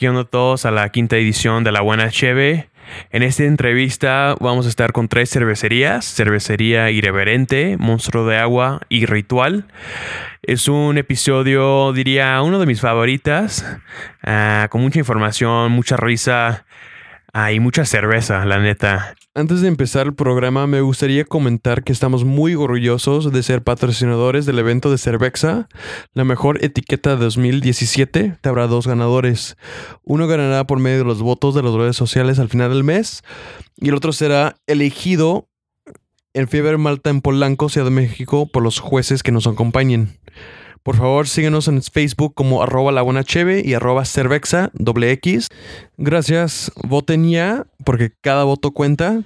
¿Qué onda todos a la quinta edición de La Buena Cheve? En esta entrevista vamos a estar con tres cervecerías, Cervecería Irreverente, Monstruo de Agua y Ritual. Es un episodio, diría, uno de mis favoritas, ah, con mucha información, mucha risa ah, y mucha cerveza, la neta. Antes de empezar el programa, me gustaría comentar que estamos muy orgullosos de ser patrocinadores del evento de Cervexa, la mejor etiqueta de 2017. Te habrá dos ganadores. Uno ganará por medio de los votos de las redes sociales al final del mes y el otro será elegido en Fiebre Malta en Polanco, Ciudad de México, por los jueces que nos acompañen. Por favor, síguenos en Facebook como arroba la buena cheve y arroba cervexa doble. Gracias, voten ya, porque cada voto cuenta.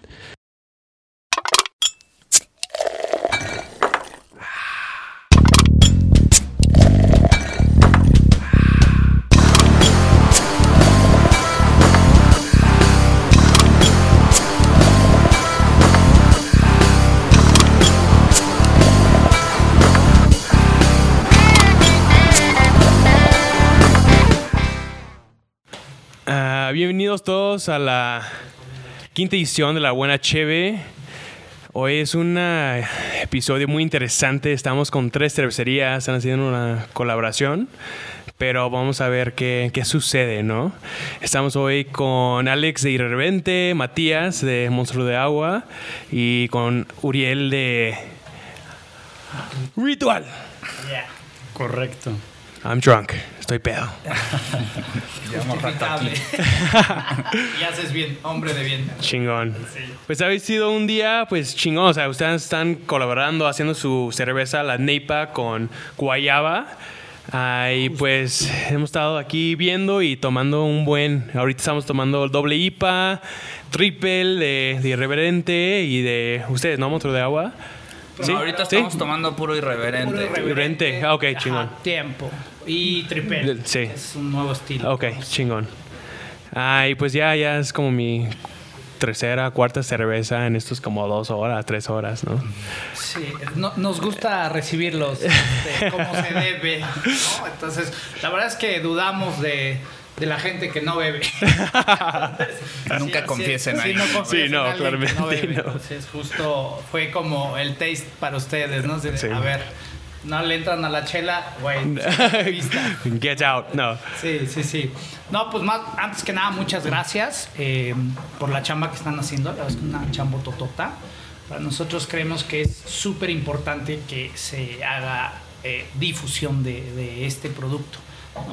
Bienvenidos todos a la quinta edición de La Buena Cheve. Hoy es un episodio muy interesante. Estamos con tres cervecerías, están haciendo una colaboración. Pero vamos a ver qué, qué sucede, ¿no? Estamos hoy con Alex de Irreverente, Matías de Monstruo de Agua y con Uriel de Ritual. Correcto. I'm drunk, estoy pedo. Llevamos rato aquí. y haces bien, hombre de bien. Chingón. Pues habéis sido un día, pues chingón. O sea, ustedes están colaborando, haciendo su cerveza, la Neipa, con Guayaba. Ah, y pues hemos estado aquí viendo y tomando un buen. Ahorita estamos tomando el doble IPA, triple de, de Irreverente y de ustedes, ¿no? Monstruo de agua. Pero ¿Sí? ahorita ¿Sí? estamos tomando puro irreverente. Puro irreverente. Ah, ok, Ajá, chingón. Tiempo. Y tripel. Sí. Es un nuevo estilo. Ok, chingón. Ah, y pues ya, ya es como mi tercera, cuarta cerveza en estos como dos horas, tres horas, ¿no? Sí, no- nos gusta recibirlos este, como se debe. ¿no? Entonces, la verdad es que dudamos de, de la gente que no bebe. Nunca Sí, confiesen sí, ahí. no Sí, no, alguien que claramente bebe. no. Entonces, justo fue como el taste para ustedes, ¿no? De- Sí. A ver, no le entran a la chela, güey. Get out, no. Sí, sí, sí. No, pues más, antes que nada, muchas gracias eh, por la chamba que están haciendo. La verdad es que una chamba totota. Para nosotros creemos que es súper importante que se haga eh, difusión de, de este producto.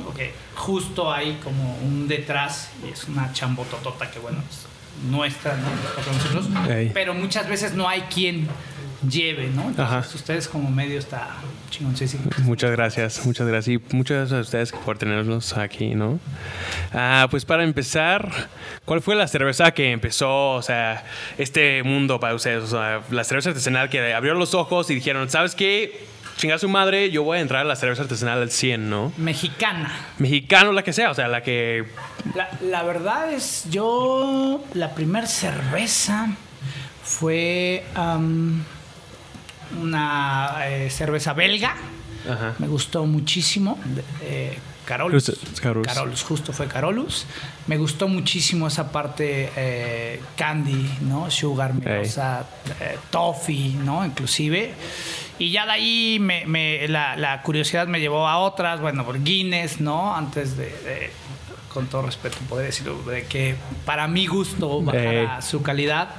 Porque justo hay como un detrás y es una chambototota que, bueno, es nuestra, ¿no? Para nosotros. Ey. Pero muchas veces no hay quien lleve, ¿no? Entonces, Ajá. ustedes como medio está chingoncísimo. Muchas gracias, muchas gracias. Y muchas gracias a ustedes por tenernos aquí, ¿no? Ah, pues para empezar, ¿cuál fue la cerveza que empezó, o sea, este mundo para ustedes? O sea, la cerveza artesanal que abrió los ojos y dijeron, ¿sabes qué? Chinga su madre, yo voy a entrar a la cerveza artesanal al 100, ¿no? Mexicana. Mexicano, la que sea, o sea, la que... La, la verdad es, yo, la primer cerveza fue una eh, cerveza belga. Ajá. Me gustó muchísimo. eh, Carolus. Justo, Carolus. Carolus, justo fue Carolus. Me gustó muchísimo esa parte eh, candy, ¿no? Sugar, melosa, eh, toffee, ¿no? Inclusive. Y ya de ahí me, me- la, la curiosidad me llevó a otras, bueno, por Guinness, ¿no? Antes de, de- con todo respeto, poder decirlo, de que para mi gusto bajara su calidad.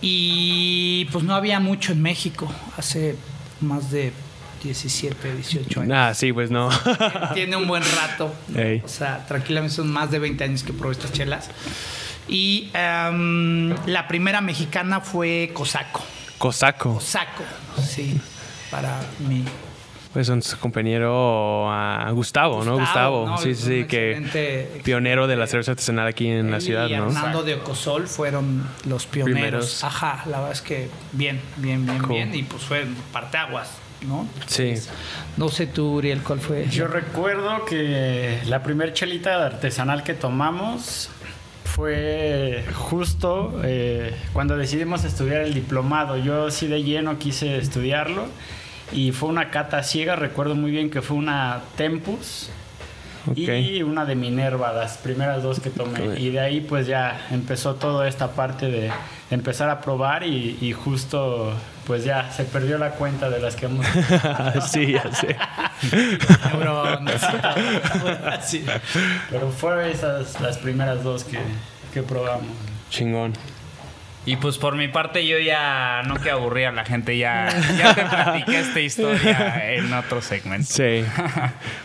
Y pues no había mucho en México hace más de 17, 18 años. Ah, sí, pues no. Tiene un buen rato. O sea, tranquilamente son más de 20 años que probé estas chelas. Y em, la primera mexicana fue Cosaco. Cosaco. Cosaco, sí. Para mí. Pues son su compañero ah, Gustavo, ¿no? Gustavo. ¿no? Sí, sí, que pionero de la cerveza artesanal aquí en la ciudad, y ¿no? Hernando de Ocosol fueron los pioneros. Primeros. Ajá, la verdad es que bien, bien, bien, Cool. bien. Y pues fue parteaguas, ¿no? Sí. No sé tú, Uriel, cuál fue. Yo recuerdo que la primer chelita artesanal que tomamos fue justo eh, cuando decidimos estudiar el diplomado. Yo sí de lleno quise estudiarlo y fue una cata ciega. Recuerdo muy bien que fue una Tempus y una de Minerva, las primeras dos que tomé. Y de ahí pues ya empezó toda esta parte de empezar a probar y, y justo pues ya se perdió la cuenta de las que hemos... sí, ya sé. Sí. Pero fueron esas las primeras dos que, que probamos. Chingón. Y pues por mi parte yo ya no quiero aburrir a la gente, ya, ya te platiqué esta historia en otro segmento. Sí.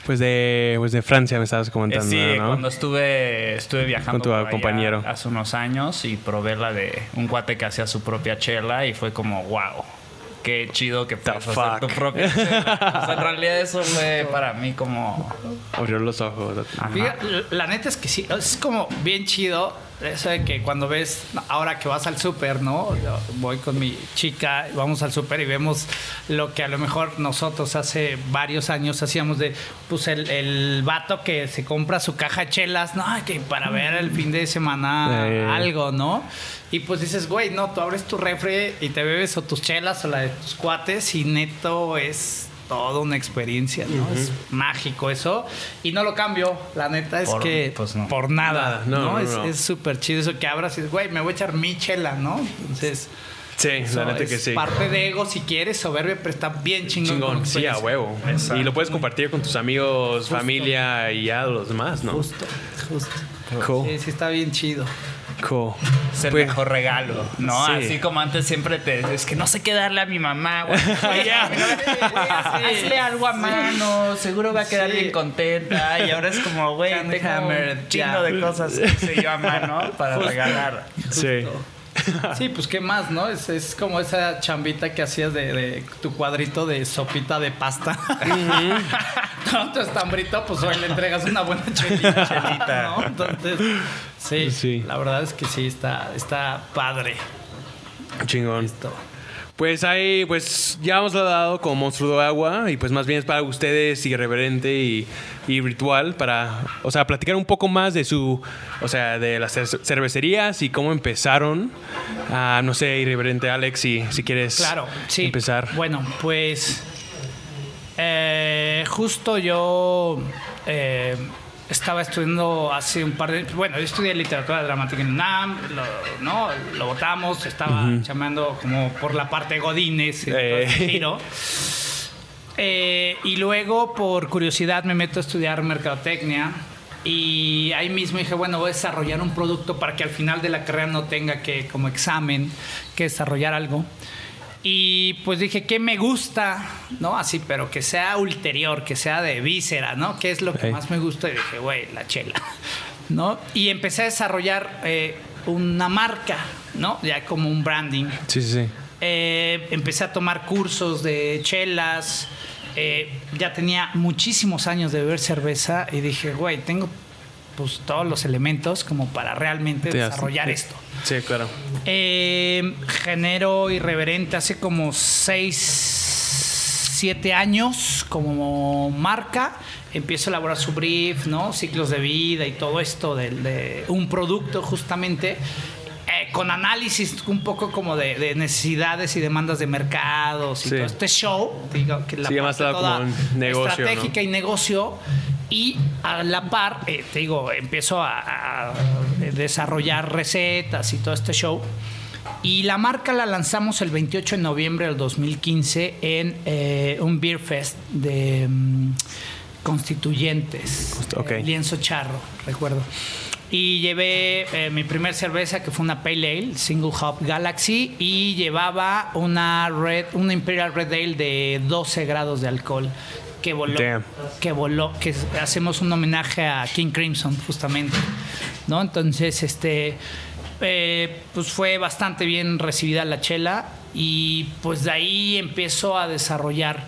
Pues de, pues de Francia me estabas Eh, comentando, sí, ¿no? cuando estuve, estuve viajando Con tu por allá compañero. hace unos años y probé la de un cuate que hacía su propia chela y fue como, wow, qué chido que puedes hacer fuck? tu propia chela. O sea, en realidad eso fue para mí como... Abrió los ojos. ajá. La neta es que sí, es como bien chido eso de que cuando ves, ahora que vas al súper, ¿no? Voy con mi chica, vamos al súper y vemos lo que a lo mejor nosotros hace varios años hacíamos de, pues el, el vato que se compra su caja de chelas, ¿no? Que para ver el fin de semana algo, ¿no? Y pues dices, güey, no, tú abres tu refri y te bebes o tus chelas o la de tus cuates y neto es toda una experiencia, ¿no? Es mágico eso. Y no lo cambio, la neta es Por- que pues no. por nada, Nada, no, ¿no? no, es no. es súper chido eso que abras y dices, güey, me voy a echar mi chela, ¿no? Entonces, Sí, eso la neta es que sí. parte de ego si quieres, soberbia, pero está bien chingón. Chingón, sí, a huevo. Exacto. Y lo puedes compartir con tus amigos, familia y ya los demás, ¿no? Justo, justo. Cool. Sí, sí está bien chido. Cool. Es el Pues- mejor regalo, ¿no? Sí. Así como antes siempre te es que no sé qué darle a mi mamá, güey. Hazle algo a mano, seguro va a quedar Sí. bien contenta. Y ahora es como, güey, tengo Hammer, un chingo ya. de cosas que hice yo a mano para regalar. Sí. Sí, pues qué más, ¿no? Es, es como esa chambita que hacías de, de tu cuadrito de sopita de pasta. Con tu estambrito, pues hoy le entregas una buena chelita. Chelita. ¿no? Entonces, sí, Sí. la verdad es que sí, está, está padre Chingón. esto. Pues ahí, pues ya hemos dado como monstruo de agua y pues más bien es para ustedes irreverente y, y ritual para, o sea, platicar un poco más de su, o sea, de las cer- cervecerías y cómo empezaron. Ah, no sé, irreverente Alex, si, si quieres Claro, sí. empezar. Bueno, pues eh, justo yo eh, estaba estudiando hace un par de... Bueno, yo estudié literatura dramática en UNAM, lo, ¿no? Lo votamos, estaba llamando como por la parte Godines y todo Eh. giro. Eh, y luego, por curiosidad, me meto a estudiar mercadotecnia. Y ahí mismo dije, bueno, voy a desarrollar un producto para que al final de la carrera no tenga que, como examen, que desarrollar algo. Y pues dije, ¿qué me gusta? ¿No? Así, pero que sea ulterior, que sea de víscera, ¿no? ¿Qué es lo que más me gusta? Y dije, güey, la chela, ¿no? Y empecé a desarrollar eh, una marca, ¿no? Ya como un branding. Sí, sí, sí. Eh, empecé a tomar cursos de chelas. eh, ya tenía muchísimos años de beber cerveza y dije, güey, tengo pues todos los elementos como para realmente Sí, desarrollar sí. esto. Sí, claro. Eh, genero irreverente hace como 6, 7 años como marca. Empiezo a elaborar su brief, ¿no? Ciclos de vida y todo esto del- de, un producto justamente. Con análisis un poco como de, de necesidades y demandas de mercados y Sí. todo este show, digo, que la Sí, parte toda como un negocio, estratégica y negocio y a la par, eh, te digo, empiezo a, a desarrollar recetas y todo este show. Y la marca la lanzamos el 28 de noviembre del 2015 en eh, un Beer Fest de mm, Constituyentes, Ok. eh, Lienzo Charro, recuerdo. Y llevé eh, mi primer cerveza que fue una Pale Ale, Single Hop Galaxy, y llevaba una Red, una Imperial Red Ale de 12 grados de alcohol que voló, Damn. que voló, que hacemos un homenaje a King Crimson justamente, ¿no? Entonces, este, eh, pues fue bastante bien recibida la chela y pues de ahí empiezo a desarrollar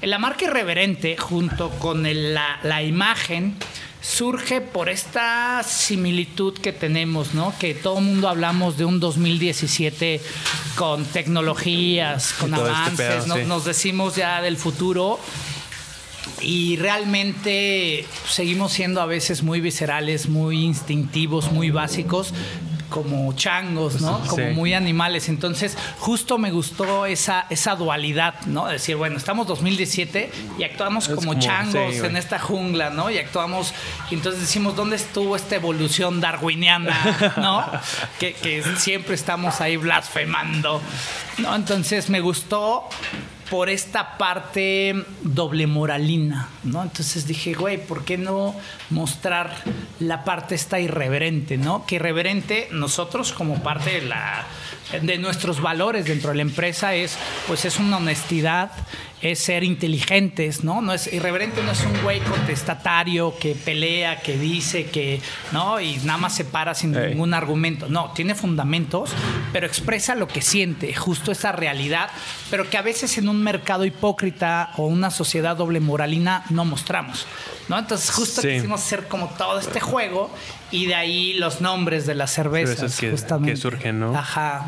la marca irreverente junto con el- la, la imagen surge por esta similitud que tenemos, ¿no? Que todo el mundo hablamos de un 2017 con tecnologías, con este avances, pedo, ¿no? sí. nos decimos ya del futuro y realmente seguimos siendo a veces muy viscerales, muy instintivos, muy básicos. Como changos, ¿no? Como Sí. muy animales. Entonces, justo me gustó esa, esa dualidad, ¿no? Decir, bueno, estamos 2017 y actuamos como, como- changos sí, en esta jungla, ¿no? Y actuamos, y entonces decimos, ¿dónde estuvo esta evolución darwiniana, ¿no? que, que siempre estamos ahí blasfemando, ¿no? Entonces me gustó por esta parte doble moralina, ¿no? Entonces dije, güey, ¿por qué no mostrar la parte esta irreverente, ¿no? Que irreverente nosotros como parte de la de nuestros valores dentro de la empresa es pues es una honestidad, es ser inteligentes, ¿no? No es irreverente, no es un güey contestatario que pelea, que dice que, ¿no? Y nada más se para sin ningún argumento. No, tiene fundamentos, pero expresa lo que siente, justo esa realidad, pero que a veces en un mercado hipócrita o una sociedad doble moralina no mostramos. ¿no? Entonces justo Sí. quisimos hacer como todo este juego y de ahí los nombres de las cervezas. Cervezas que- justamente. que surgen, ¿no? Ajá.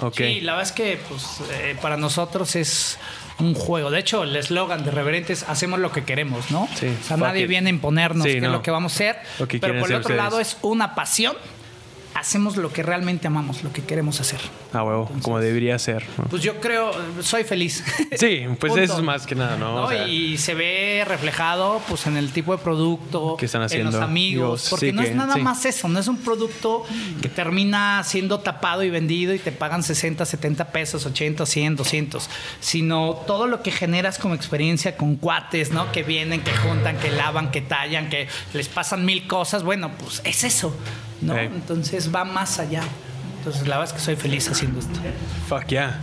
Ok. Sí, la verdad es que pues, eh, para nosotros es un juego. De hecho, el eslogan de Reverentes, hacemos lo que queremos, ¿no? Sí, o sea, nadie it. viene a imponernos Sí, qué no. es lo que vamos a hacer. Pero por el otro lado es una pasión. Hacemos lo que realmente amamos, lo que queremos hacer. Ah, huevo, como debería ser. ¿no? Pues yo creo, soy feliz. Sí, pues eso es más que nada, ¿no? ¿no? O sea, y se ve reflejado pues en el tipo de producto Que están en haciendo. los amigos porque sí no que- es nada sí. más eso no es un producto que termina siendo tapado y vendido y te pagan 60 70 pesos 80 100 200 sino todo lo que generas como experiencia con cuates no que vienen que juntan que lavan que tallan que les pasan mil cosas bueno pues es eso no entonces va más allá entonces la verdad es que soy feliz haciendo esto Fuck yeah.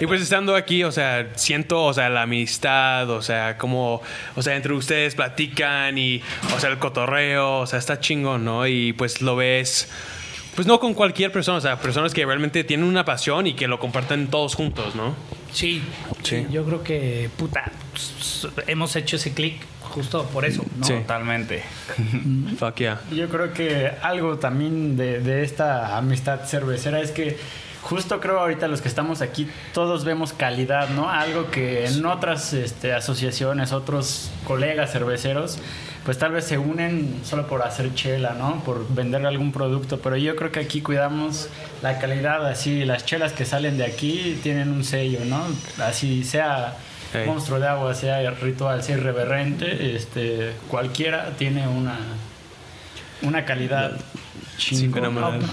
y pues estando aquí, o sea, siento, o sea, la amistad, o sea, como, o sea, entre ustedes platican y, o sea, el cotorreo, o sea, está chingón, ¿no? Y pues lo ves, pues no con cualquier persona, o sea, personas que realmente tienen una pasión y que lo comparten todos juntos, ¿no? Sí, Sí. sí, yo creo que, puta, hemos hecho ese clic justo por eso, ¿no? Sí. Totalmente. Fuck yeah. Yo creo que algo también de, de esta amistad cervecera es que justo creo ahorita los que estamos aquí todos vemos calidad, ¿no? Algo que en otras este, asociaciones, otros colegas cerveceros, pues tal vez se unen solo por hacer chela, ¿no? Por vender algún producto, pero yo creo que aquí cuidamos la calidad, así las chelas que salen de aquí tienen un sello, ¿no? Así sea Ey. monstruo de agua, sea ritual, sea irreverente, este, cualquiera tiene una una calidad Sí.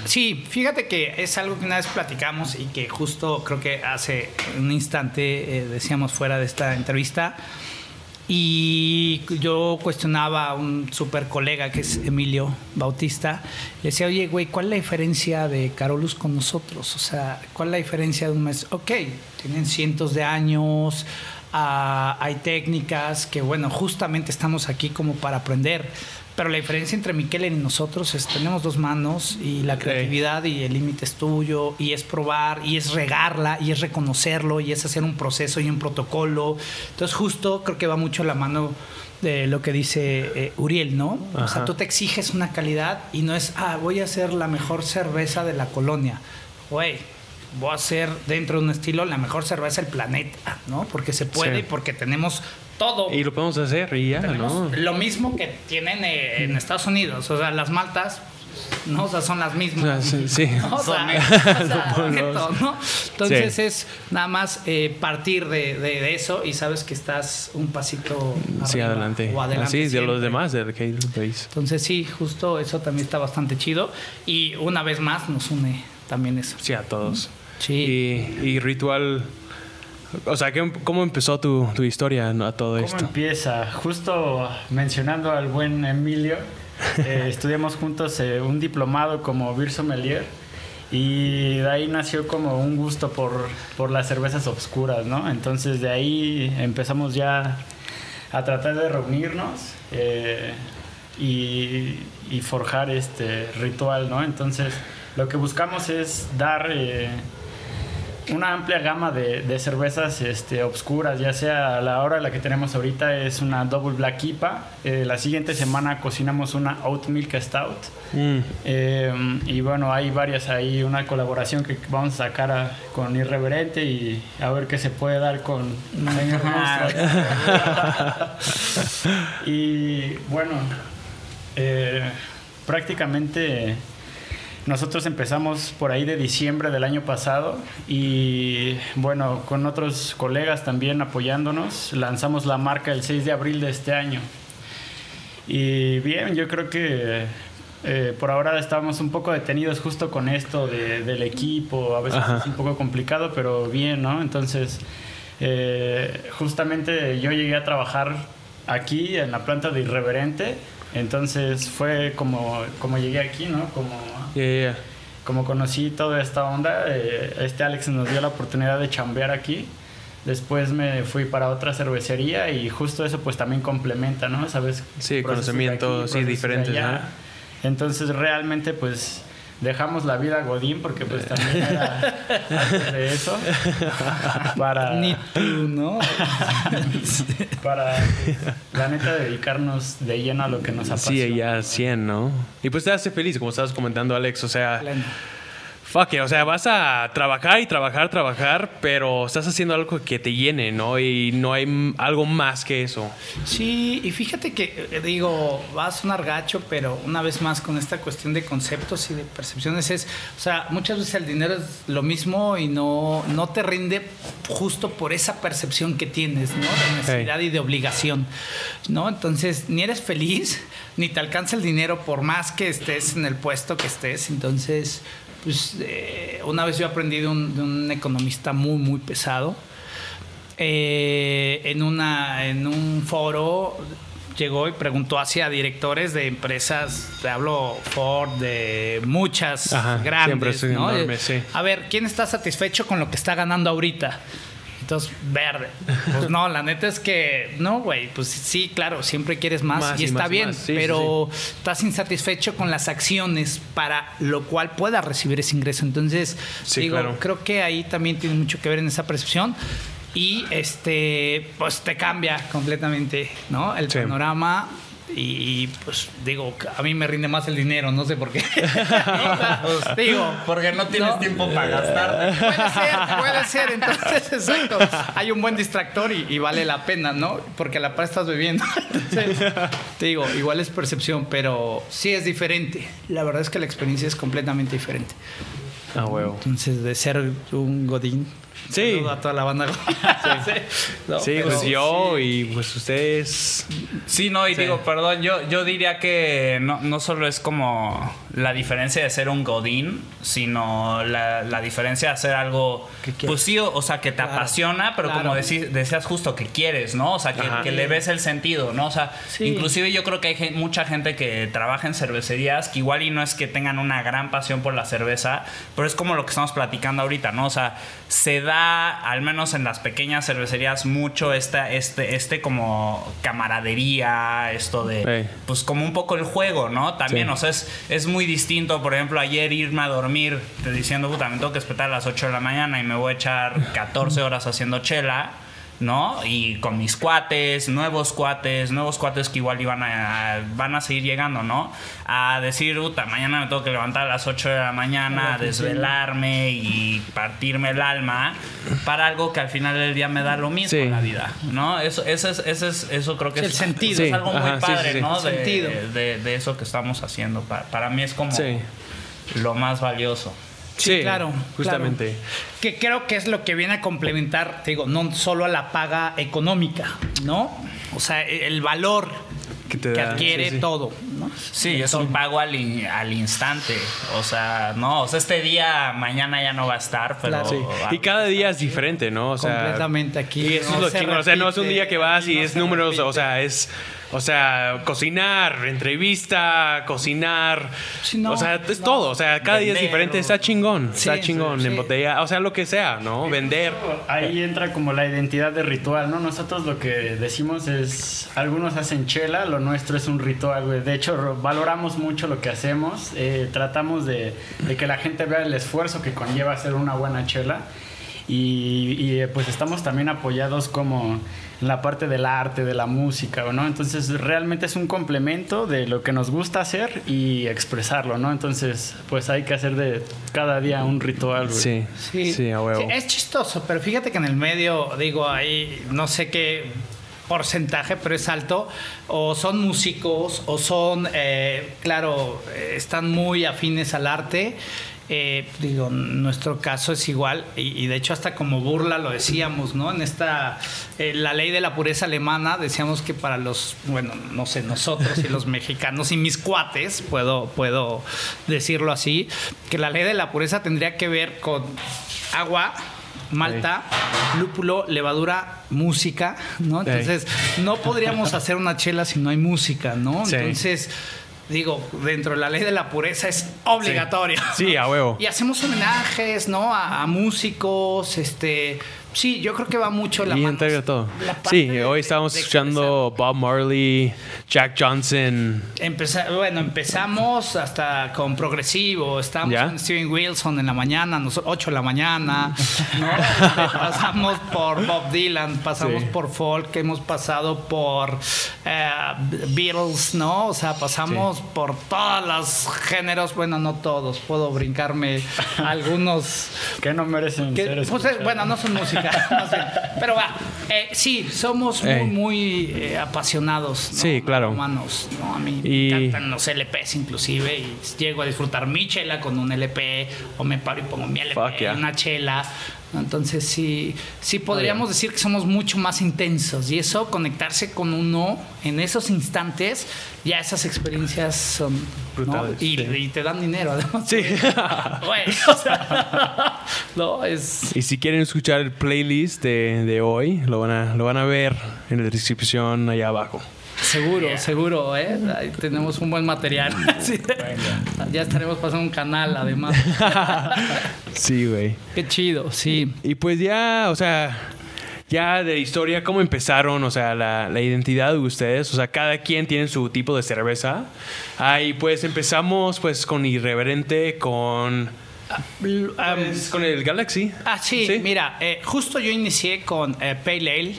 Sí, fíjate que es algo que una vez platicamos y que justo creo que hace un instante eh, decíamos fuera de esta entrevista. Y yo cuestionaba a un super colega que es Emilio Bautista. Le decía, oye, güey, ¿cuál es la diferencia de Carolus con nosotros? O sea, ¿cuál es la diferencia de un mes? Ok, tienen cientos de años, ah, hay técnicas que, bueno, justamente estamos aquí como para aprender. Pero la diferencia entre Miquel y nosotros es tenemos dos manos y la creatividad y el límite es tuyo y es probar y es regarla y es reconocerlo y es hacer un proceso y un protocolo. Entonces justo creo que va mucho a la mano de lo que dice eh, Uriel, ¿no? O sea, Ajá. tú te exiges una calidad y no es, ah, voy a hacer la mejor cerveza de la colonia. Güey, voy a hacer dentro de un estilo la mejor cerveza del planeta, ¿no? Porque se puede Sí. y porque tenemos todo. Y lo podemos hacer y ya, ¿no? lo mismo que tienen eh, en Estados Unidos. O sea, las maltas, ¿no? O sea, son las mismas. sí, sí. O sea, o sea, No. Entonces Sí. es nada más eh, partir de, de- de eso y sabes que estás un pasito Sí, arriba adelante. o adelante Así, de los demás del. Entonces sí, justo eso también está bastante chido y una vez más nos une también eso. Sí, a todos. Sí. Y, y Ritual, o sea, ¿qué- ¿cómo empezó tu, tu historia ¿no? a todo ¿Cómo esto? empieza? Justo mencionando al buen Emilio, eh, estudiamos juntos eh, un diplomado como Beer Sommelier y de ahí nació como un gusto por, por las cervezas obscuras, ¿no? Entonces de ahí empezamos ya a tratar de reunirnos eh, y, y forjar este ritual, ¿no? Entonces lo que buscamos es dar... eh, una amplia gama de, de cervezas este, obscuras, ya sea la hora la que tenemos ahorita es una Double Black IPA. Eh, la siguiente semana cocinamos una Oat Milk Stout. Mm, Eh, y bueno, hay varias ahí, una colaboración que vamos a sacar a- con Irreverente y a ver qué se puede dar con y bueno, eh, prácticamente nosotros empezamos por ahí de diciembre del año pasado y bueno, con otros colegas también apoyándonos, lanzamos la marca el 6 de abril de este año. Y bien, yo creo que eh, por ahora estamos un poco detenidos justo con esto de- del equipo, a veces Ajá. es un poco complicado, pero bien, ¿no? Entonces, eh, justamente yo llegué a trabajar aquí en la planta de Irreverente, entonces fue como, como llegué aquí, ¿no? Como, ya, ya. como conocí toda esta onda, eh, este Alex nos dio la oportunidad de chambear aquí. Después me fui para otra cervecería y justo eso pues también complementa, ¿no? Sabes, Sí, conocimientos, sí, diferentes. ¿no? Entonces realmente pues dejamos la vida Godín porque pues también era antes de eso para, Ni tú, ¿no? para la neta dedicarnos de lleno a lo que nos apasiona. Sí, ya 100, ¿no? Y pues te hace feliz, como estabas comentando, Alex. O sea, Pleno. Fuck it, o sea, vas a trabajar y trabajar, trabajar, pero estás haciendo algo que te llene, ¿no? Y no hay algo más que eso. Sí, y fíjate que, eh, digo, va a sonar gacho, pero una vez más con esta cuestión de conceptos y de percepciones es, o sea, muchas veces el dinero es lo mismo y no, no te rinde justo por esa percepción que tienes, ¿no? De necesidad y de obligación, ¿no? Entonces, ni eres feliz, ni te alcanza el dinero por más que estés en el puesto que estés. Entonces, pues, eh, una vez yo aprendí de un, de un economista muy, muy pesado, eh, en, una, en un foro llegó y preguntó hacia directores de empresas, te hablo Ford, de muchas Ajá, grandes, es ¿no? enorme, sí. A ver, ¿quién está satisfecho con lo que está ganando ahorita? Entonces, verde. Pues no, la neta es que no, güey. Pues sí, claro, siempre quieres más, Más y y está más bien, más. Sí, sí, pero estás insatisfecho con las acciones para lo cual puedas recibir ese ingreso. Entonces, digo, claro. creo que ahí también tiene mucho que ver en esa percepción y este pues te cambia completamente no el panorama y pues digo a mí me rinde más el dinero no sé por qué O sea, pues, digo Porque no tienes No. tiempo para gastar. Puede ser, puede ser. Entonces, exacto. Hay un buen distractor y, y vale la pena, ¿no? Porque a la par estás bebiendo. Entonces, te digo, igual es percepción, pero sí es diferente. La verdad es que la experiencia es completamente diferente. Ah, huevo. Entonces, de ser un godín. Sí. saludo a toda la banda. Sí, No, Sí, pero pues yo y pues ustedes. Sí, no, y Sí. digo, perdón, yo, yo diría que no, no solo es como la diferencia de ser un godín, sino la, la diferencia de hacer algo, pues sí, o, o sea, que te Claro, apasiona, pero claro. como decías justo, que quieres, ¿no? O sea, que, le ves el sentido, ¿no? O sea, Sí. inclusive yo creo que hay mucha gente que trabaja en cervecerías que igual y no es que tengan una gran pasión por la cerveza, pero es como lo que estamos platicando ahorita, ¿no? O sea, se da, al menos en las pequeñas cervecerías, mucho esta, este, este como camaradería, esto de, pues como un poco el juego, ¿no? También, Sí. o sea, es, es muy distinto, por ejemplo, ayer irme a dormir te diciendo, puta, me tengo que despertar a las 8 de la mañana y me voy a echar 14 horas haciendo chela. ¿No? Y con mis cuates, nuevos cuates, nuevos cuates que igual iban a, van a seguir llegando, ¿no? A decir, puta, mañana me tengo que levantar a las 8 de la mañana, a desvelarme y partirme el alma para algo que al final del día me da lo mismo Sí. en la vida, ¿no? Eso, eso, es, eso, es, eso creo que Sí, es, el sentido. es Sí, algo muy ajá, padre. ¿no? De, de, de eso que estamos haciendo. Para, para mí es como lo más valioso. Sí, claro, Justamente. claro. Que creo que es lo que viene a complementar, te digo, no solo a la paga económica, ¿no? O sea, el valor Que te que da, adquiere sí, sí. todo, ¿no? Sí, es un pago al, in- al instante. O sea, no, o sea, este día, mañana ya no va a estar, pero. Claro. Sí. Y cada día es diferente, ¿no? O sea, Completamente aquí. Y eso no es lo se chingón. O sea, no es un día que vas y no es números, repite. o sea, es. O sea, cocinar, entrevista, cocinar. Sí, no, o sea, es no. todo. O sea, cada día es diferente. Está chingón. Sí, está chingón. sí. En botella. O sea, lo que sea, ¿no? Vender. Ahí entra como la identidad de ritual, ¿no? Nosotros lo que decimos es, algunos hacen chela, lo nuestro es un ritual, güey. De hecho, valoramos mucho lo que hacemos, eh, tratamos de, de que la gente vea el esfuerzo que conlleva hacer una buena chela. Y, y, pues estamos también apoyados como en la parte del arte, de la música, ¿no? Entonces realmente es un complemento de lo que nos gusta hacer y expresarlo, ¿no? Entonces pues hay que hacer de cada día un ritual, güey. Sí. Sí, Sí, a huevo. Sí, es chistoso, pero fíjate que en el medio, digo, ahí no sé qué porcentaje, pero es alto, o son músicos, o son, eh, claro, eh, están muy afines al arte. Eh, digo, nuestro caso es igual y, y de hecho hasta como burla lo decíamos, ¿no? En esta, eh, la ley de la pureza alemana, decíamos que para los, bueno, no sé, nosotros y los mexicanos y mis cuates, puedo, puedo decirlo así, que la ley de la pureza tendría que ver con agua, malta, lúpulo, levadura, música, ¿no? Sí. Entonces, no podríamos hacer una chela si no hay música, ¿no? Sí. Entonces, digo, dentro de la ley de la pureza es obligatorio. Sí, a huevo. Y hacemos homenajes, ¿no? A, a músicos, este... Sí, yo creo que va mucho la Y mano. integra todo. Sí, de- hoy estábamos de escuchando Bob Marley, Jack Johnson. Empeza- bueno, empezamos hasta con progresivo. Estábamos ¿Ya? con Steven Wilson en la mañana, nos- 8 de la mañana. ¿no? Pasamos por Bob Dylan, pasamos Sí. por folk, hemos pasado por eh, Beatles, ¿no? O sea, pasamos por todos los géneros. Bueno, no todos, puedo brincarme algunos. Que no merecen que, ser pues, eh, bueno, no son Pero va, eh, sí, somos muy, muy eh, apasionados. ¿no? Sí, claro. Humanos, ¿no? A mí Y- me encantan los LPs inclusive y llego a disfrutar mi chela con un LP o me paro y pongo mi LP Fuck yeah. una chela. Entonces sí, sí podríamos decir que somos mucho más intensos y eso, conectarse con uno en esos instantes, ya esas experiencias son ¿no? Brutales, y, sí. y te dan dinero además. Sí. Güey, o sea, no, es... Y si quieren escuchar el playlist de, de hoy, lo van, a, lo van a ver en la descripción allá abajo. Seguro, seguro, ¿eh? Ahí tenemos un buen material. Sí. Ya estaremos pasando un canal, además. Sí, güey. Qué chido, sí. Y pues ya, o sea, ya de historia, ¿cómo empezaron? O sea, la, la identidad de ustedes. O sea, cada quien tiene su tipo de cerveza. Ahí pues empezamos pues con Irreverente, con... Am, pues, con el Galaxy. ah, sí, mira, eh, justo yo inicié con eh, Pale Ale,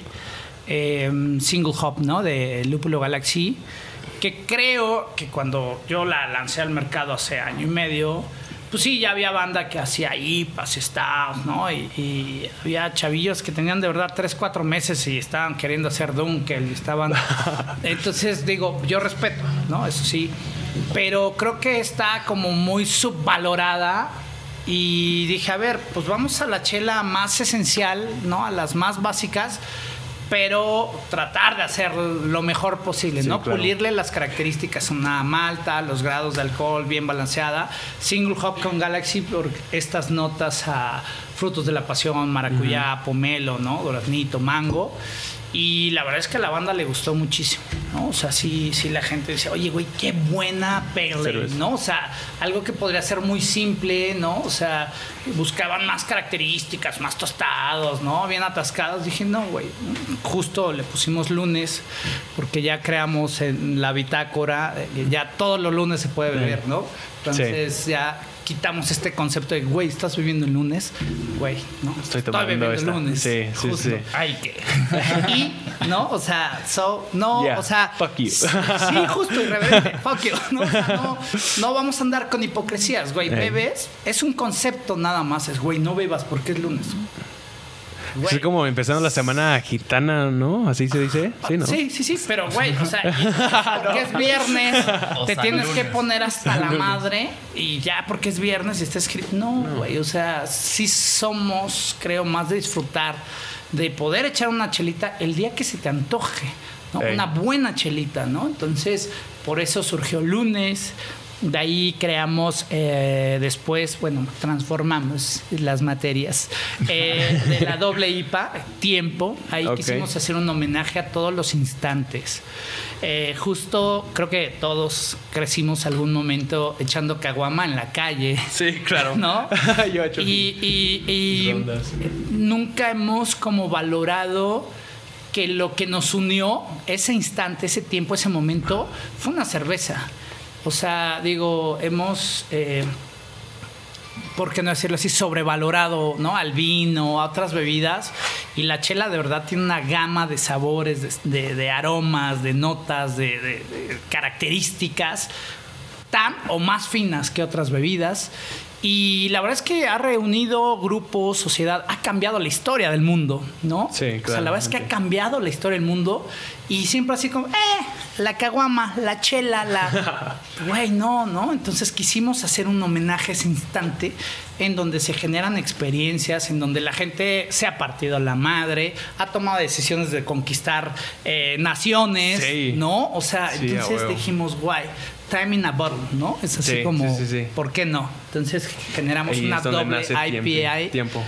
eh, single hop, ¿no? De Lúpulo Galaxy, que creo que cuando yo la lancé al mercado hace año y medio, pues sí, ya había banda que hacía IPAs, Stouts, ¿no? Y, y había chavillos que tenían de verdad 3, 4 meses y estaban queriendo hacer Dunkel y estaban... Entonces, digo, yo respeto, ¿no? Eso sí. Pero creo que está como muy subvalorada y dije, a ver, pues vamos a la chela más esencial, ¿no? A las más básicas, pero tratar de hacer lo mejor posible, Sí, ¿no? claro. Pulirle las características, una malta, los grados de alcohol bien balanceada. Single hop con Galaxy por estas notas a frutos de la pasión, maracuyá, pomelo, ¿no? Duraznito, mango. Y la verdad es que a la banda le gustó muchísimo, ¿no? O sea, sí, sí la gente dice, oye, güey, qué buena pale ale", Cerveza. ¿no? O sea, algo que podría ser muy simple, ¿no? O sea, buscaban más características, más tostados, ¿no? Bien atascados. Dije, no, güey, justo le pusimos lunes, porque ya creamos en la bitácora, eh, ya todos los lunes se puede beber, ¿no? Entonces ya quitamos este concepto de, güey, ¿estás viviendo el lunes? Güey, ¿no? Estoy tomando esta. el lunes. Sí, sí, justo. sí. Ay, que. y, ¿no? O sea, so, no, Yeah, o sea. fuck you. Sí, justo, irreverente. Fuck you. No, o sea, no, no vamos a andar con hipocresías, güey. Ey. Bebes, es un concepto nada más. Es, güey, no bebas porque es lunes. Güey. Es como empezando la semana gitana, ¿no? Así se dice. Sí, ¿no? Sí, sí, sí, pero güey, o sea, porque es viernes, O te tienes que poner hasta la madre y ya porque es viernes y está escrito. No, güey, o sea, sí somos, creo, más de disfrutar, de poder echar una chelita el día que se te antoje, ¿no? Una buena chelita, ¿no? Entonces, por eso surgió lunes. De ahí creamos eh, después, bueno, transformamos las materias eh, de la doble IPA, tiempo. Ahí quisimos hacer un homenaje a todos los instantes. Eh, justo creo que todos crecimos algún momento echando caguama en la calle. Sí, claro. ¿No? Yo he hecho y, y- y rondas. nunca hemos como valorado que lo que nos unió ese instante, ese tiempo, ese momento, fue una cerveza. O sea, digo, hemos, eh, ¿por qué no decirlo así? Sobrevalorado, ¿no? Al vino, a otras bebidas. Y la chela de verdad tiene una gama de sabores, de, de- de aromas, de notas, de, de- de características tan o más finas que otras bebidas. Y la verdad es que ha reunido grupos, sociedad, ha cambiado la historia del mundo, ¿no? Sí, O sea, la verdad es que ha cambiado la historia del mundo y siempre así como, eh, la caguama, la chela, la... Güey, no, ¿no? Entonces quisimos hacer un homenaje a ese instante en donde se generan experiencias, en donde la gente se ha partido la madre, ha tomado decisiones de conquistar eh, naciones, Sí. ¿no? O sea, Sí, a entonces dijimos, guay, time in a bottle, ¿no? Es así Sí, como. ¿por qué no? Entonces generamos Ahí una doble IPA. tiempo. tiempo.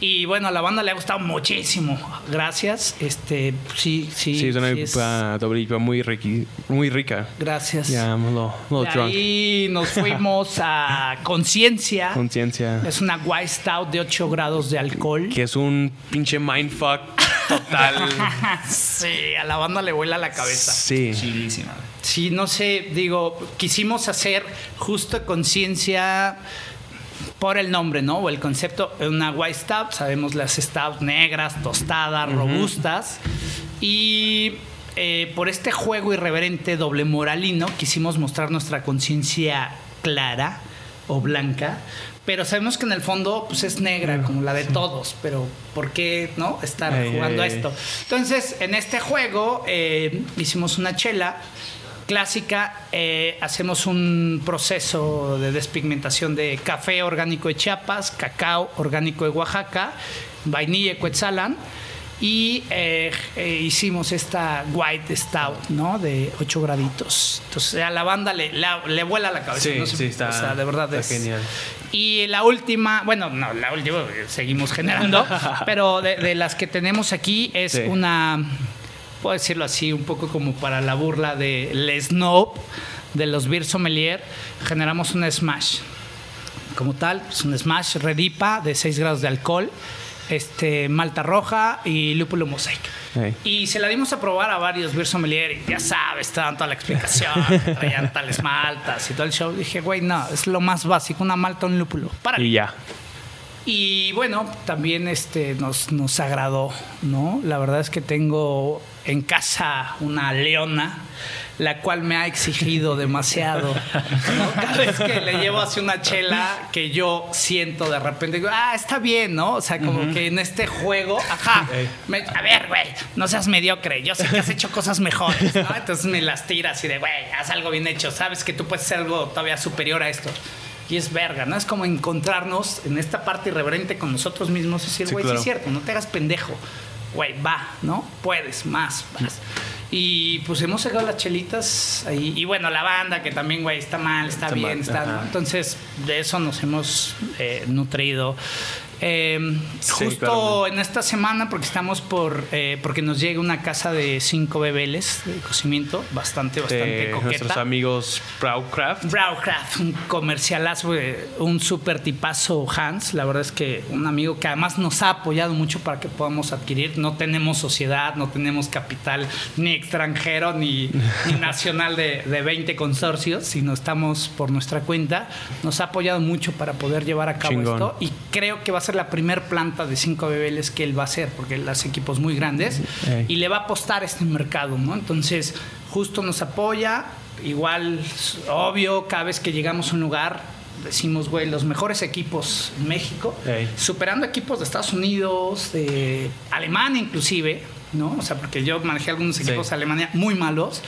Y bueno, a la banda le ha gustado muchísimo. Gracias. Este, sí, sí. Sí, es una sí es- IPA doble IPA muy, riqui- muy rica. Gracias. Ya, ahí nos fuimos a Conciencia. Conciencia. Es una White Stout de 8 grados de alcohol. Que es un pinche mindfuck total. sí, a la banda le vuela la cabeza. sí. Chilísima. Sí, no sé, digo, quisimos hacer justo conciencia por el nombre, ¿no? O el concepto, una white stout, sabemos las stout negras, tostadas, robustas. Y eh, por este juego irreverente doble moralino, quisimos mostrar nuestra conciencia clara o blanca. Pero sabemos que en el fondo pues, es negra, como la de todos. Pero ¿por qué no estar jugando a esto? Entonces, en este juego eh, hicimos una chela clásica. eh, hacemos un proceso de despigmentación de café orgánico de Chiapas, cacao orgánico de Oaxaca, vainilla de Quetzalan. Y eh, eh, hicimos esta White Stout, ¿no? De 8 graditos. Entonces a la banda le, la- le vuela la cabeza. Sí, no sí, está- o sea, de verdad está es genial. y la última, bueno, no, la última, seguimos generando, pero de, de las que tenemos aquí es Sí. una, puedo decirlo así, un poco como para la burla de Les Snob, de los Beer Sommelier, generamos una Smash. Como tal, es un Smash Redipa de 6 grados de alcohol, este, malta roja y lúpulo mosaic. Y se la dimos a probar a varios beer sommelier y ya sabes, te dan toda la explicación, traían tales maltas y todo el show. Dije, güey, no, es lo más básico, una malta, un lúpulo. Para Y ya. y bueno, también este nos, nos agradó, ¿no? La verdad es que tengo en casa una leona, la cual me ha exigido demasiado. Cada vez que le llevo hacia una chela que yo siento de repente, digo, ah, está bien, ¿no? O sea, como que en este juego, ajá, me- a ver, güey, no seas mediocre, yo sé que has hecho cosas mejores, ¿no? Entonces me las tiras y de, güey, haz algo bien hecho, sabes que tú puedes hacer algo todavía superior a esto. Y es verga, ¿no? Es como encontrarnos en esta parte irreverente con nosotros mismos y decir, Sí, güey, claro. sí es cierto, no te hagas pendejo. Güey, va, ¿no? Puedes, más, vas. Y pues hemos sacado las chelitas ahí. Y bueno, la banda que también, güey, está mal, está, Está bien, mal, está. Entonces, de eso nos hemos eh, nutrido. Eh, Sí, justo claramente. en esta semana, porque estamos por. eh, porque nos llega una casa de cinco bebeles de cocimiento, bastante, bastante De nuestros coqueta. amigos Browcraft. Browcraft, un comercialazo, eh, un super tipazo Hans. La verdad es que un amigo que además nos ha apoyado mucho para que podamos adquirir. No tenemos sociedad, no tenemos capital ni extranjero ni, ni nacional de, de 20 consorcios, sino estamos por nuestra cuenta. Nos ha apoyado mucho para poder llevar a cabo Chingón. esto y creo que va a ser la primer planta de cinco bebeles que él va a hacer porque él hace equipos muy grandes Ey. y le va a apostar a este mercado, ¿no? Entonces, justo nos apoya, igual, obvio, cada vez que llegamos a un lugar, decimos, güey, los mejores equipos en México, Ey. superando equipos de Estados Unidos, de Alemania inclusive, ¿no? O sea, porque yo manejé algunos equipos Sí. de Alemania muy malos.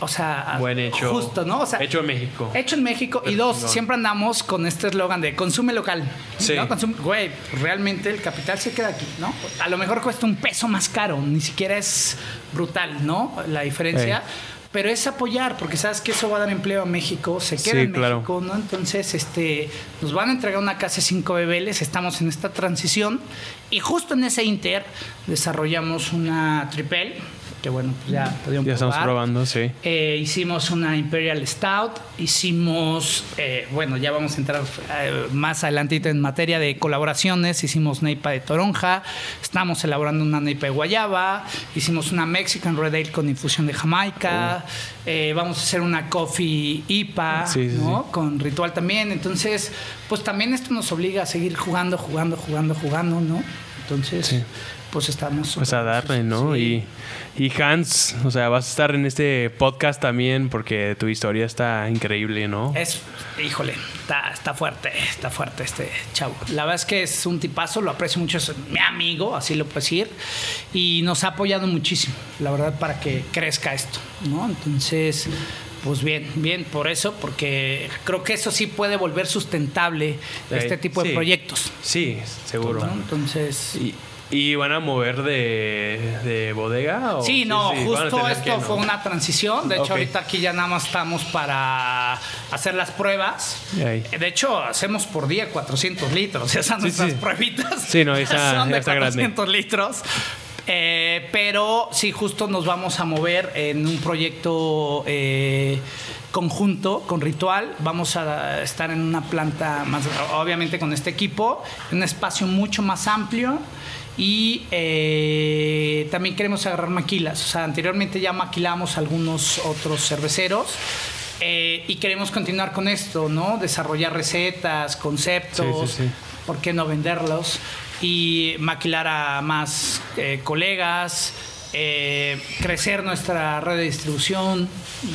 O sea, Buen hecho. Justo, ¿no? O sea, hecho en México. Hecho en México. Y dos, siempre andamos con este eslogan de consume local. Sí. ¿no? Consume- güey, realmente el capital se queda aquí, ¿no? A lo mejor cuesta un peso más caro, ni siquiera es brutal, ¿no? La diferencia. Pero es apoyar, porque sabes que eso va a dar empleo a México, se queda Sí, en claro. México, ¿no? Entonces, este, nos van a entregar una casa de cinco bebeles, estamos en esta transición, y justo en ese inter desarrollamos una triple, que bueno, pues ya pudieron Ya estamos probando, sí. Eh, hicimos una Imperial Stout, hicimos, eh, bueno, ya vamos a entrar eh, más adelantito en materia de colaboraciones, hicimos Neipa de Toronja, estamos elaborando una Neipa de Guayaba, hicimos una Mexican Red Ale con infusión de Jamaica, Eh, vamos a hacer una coffee IPA, Sí, sí, ¿no? Con ritual también. Entonces, pues también esto nos obliga a seguir jugando, jugando, jugando, jugando, ¿no? Entonces, Sí. Pues estamos. Pues a darle, ¿no? Sí. Y, y Hans, o sea, vas a estar en este podcast también porque tu historia está increíble, ¿no? Es, híjole, está, está fuerte, está fuerte este chavo. La verdad es que es un tipazo, lo aprecio mucho, es mi amigo, así lo puedo decir, y nos ha apoyado muchísimo, la verdad, para que crezca esto, ¿no? Entonces, pues bien, bien por eso, porque creo que eso sí puede volver sustentable este tipo de sí. proyectos. Sí, seguro. ¿no? Entonces... ¿Y, y van a mover de, de bodega? O? Sí, no, justo esto fue una transición. De hecho, ahorita aquí ya nada más estamos para hacer las pruebas. De hecho, hacemos por día 400 litros. Esas son Sí, nuestras pruebitas. Sí, no, está- son de grande. 400 litros. Eh, pero sí, justo nos vamos a mover en un proyecto eh, conjunto con Ritual. Vamos a estar en una planta más, obviamente con este equipo, un espacio mucho más amplio. Y eh, también queremos agarrar maquilas. O sea, anteriormente ya maquilamos algunos otros cerveceros. eh, y queremos continuar con esto, ¿no? Desarrollar recetas, conceptos. Sí, sí, sí. ¿por qué no venderlos? Y maquilar a más eh, colegas, eh, crecer nuestra red de distribución,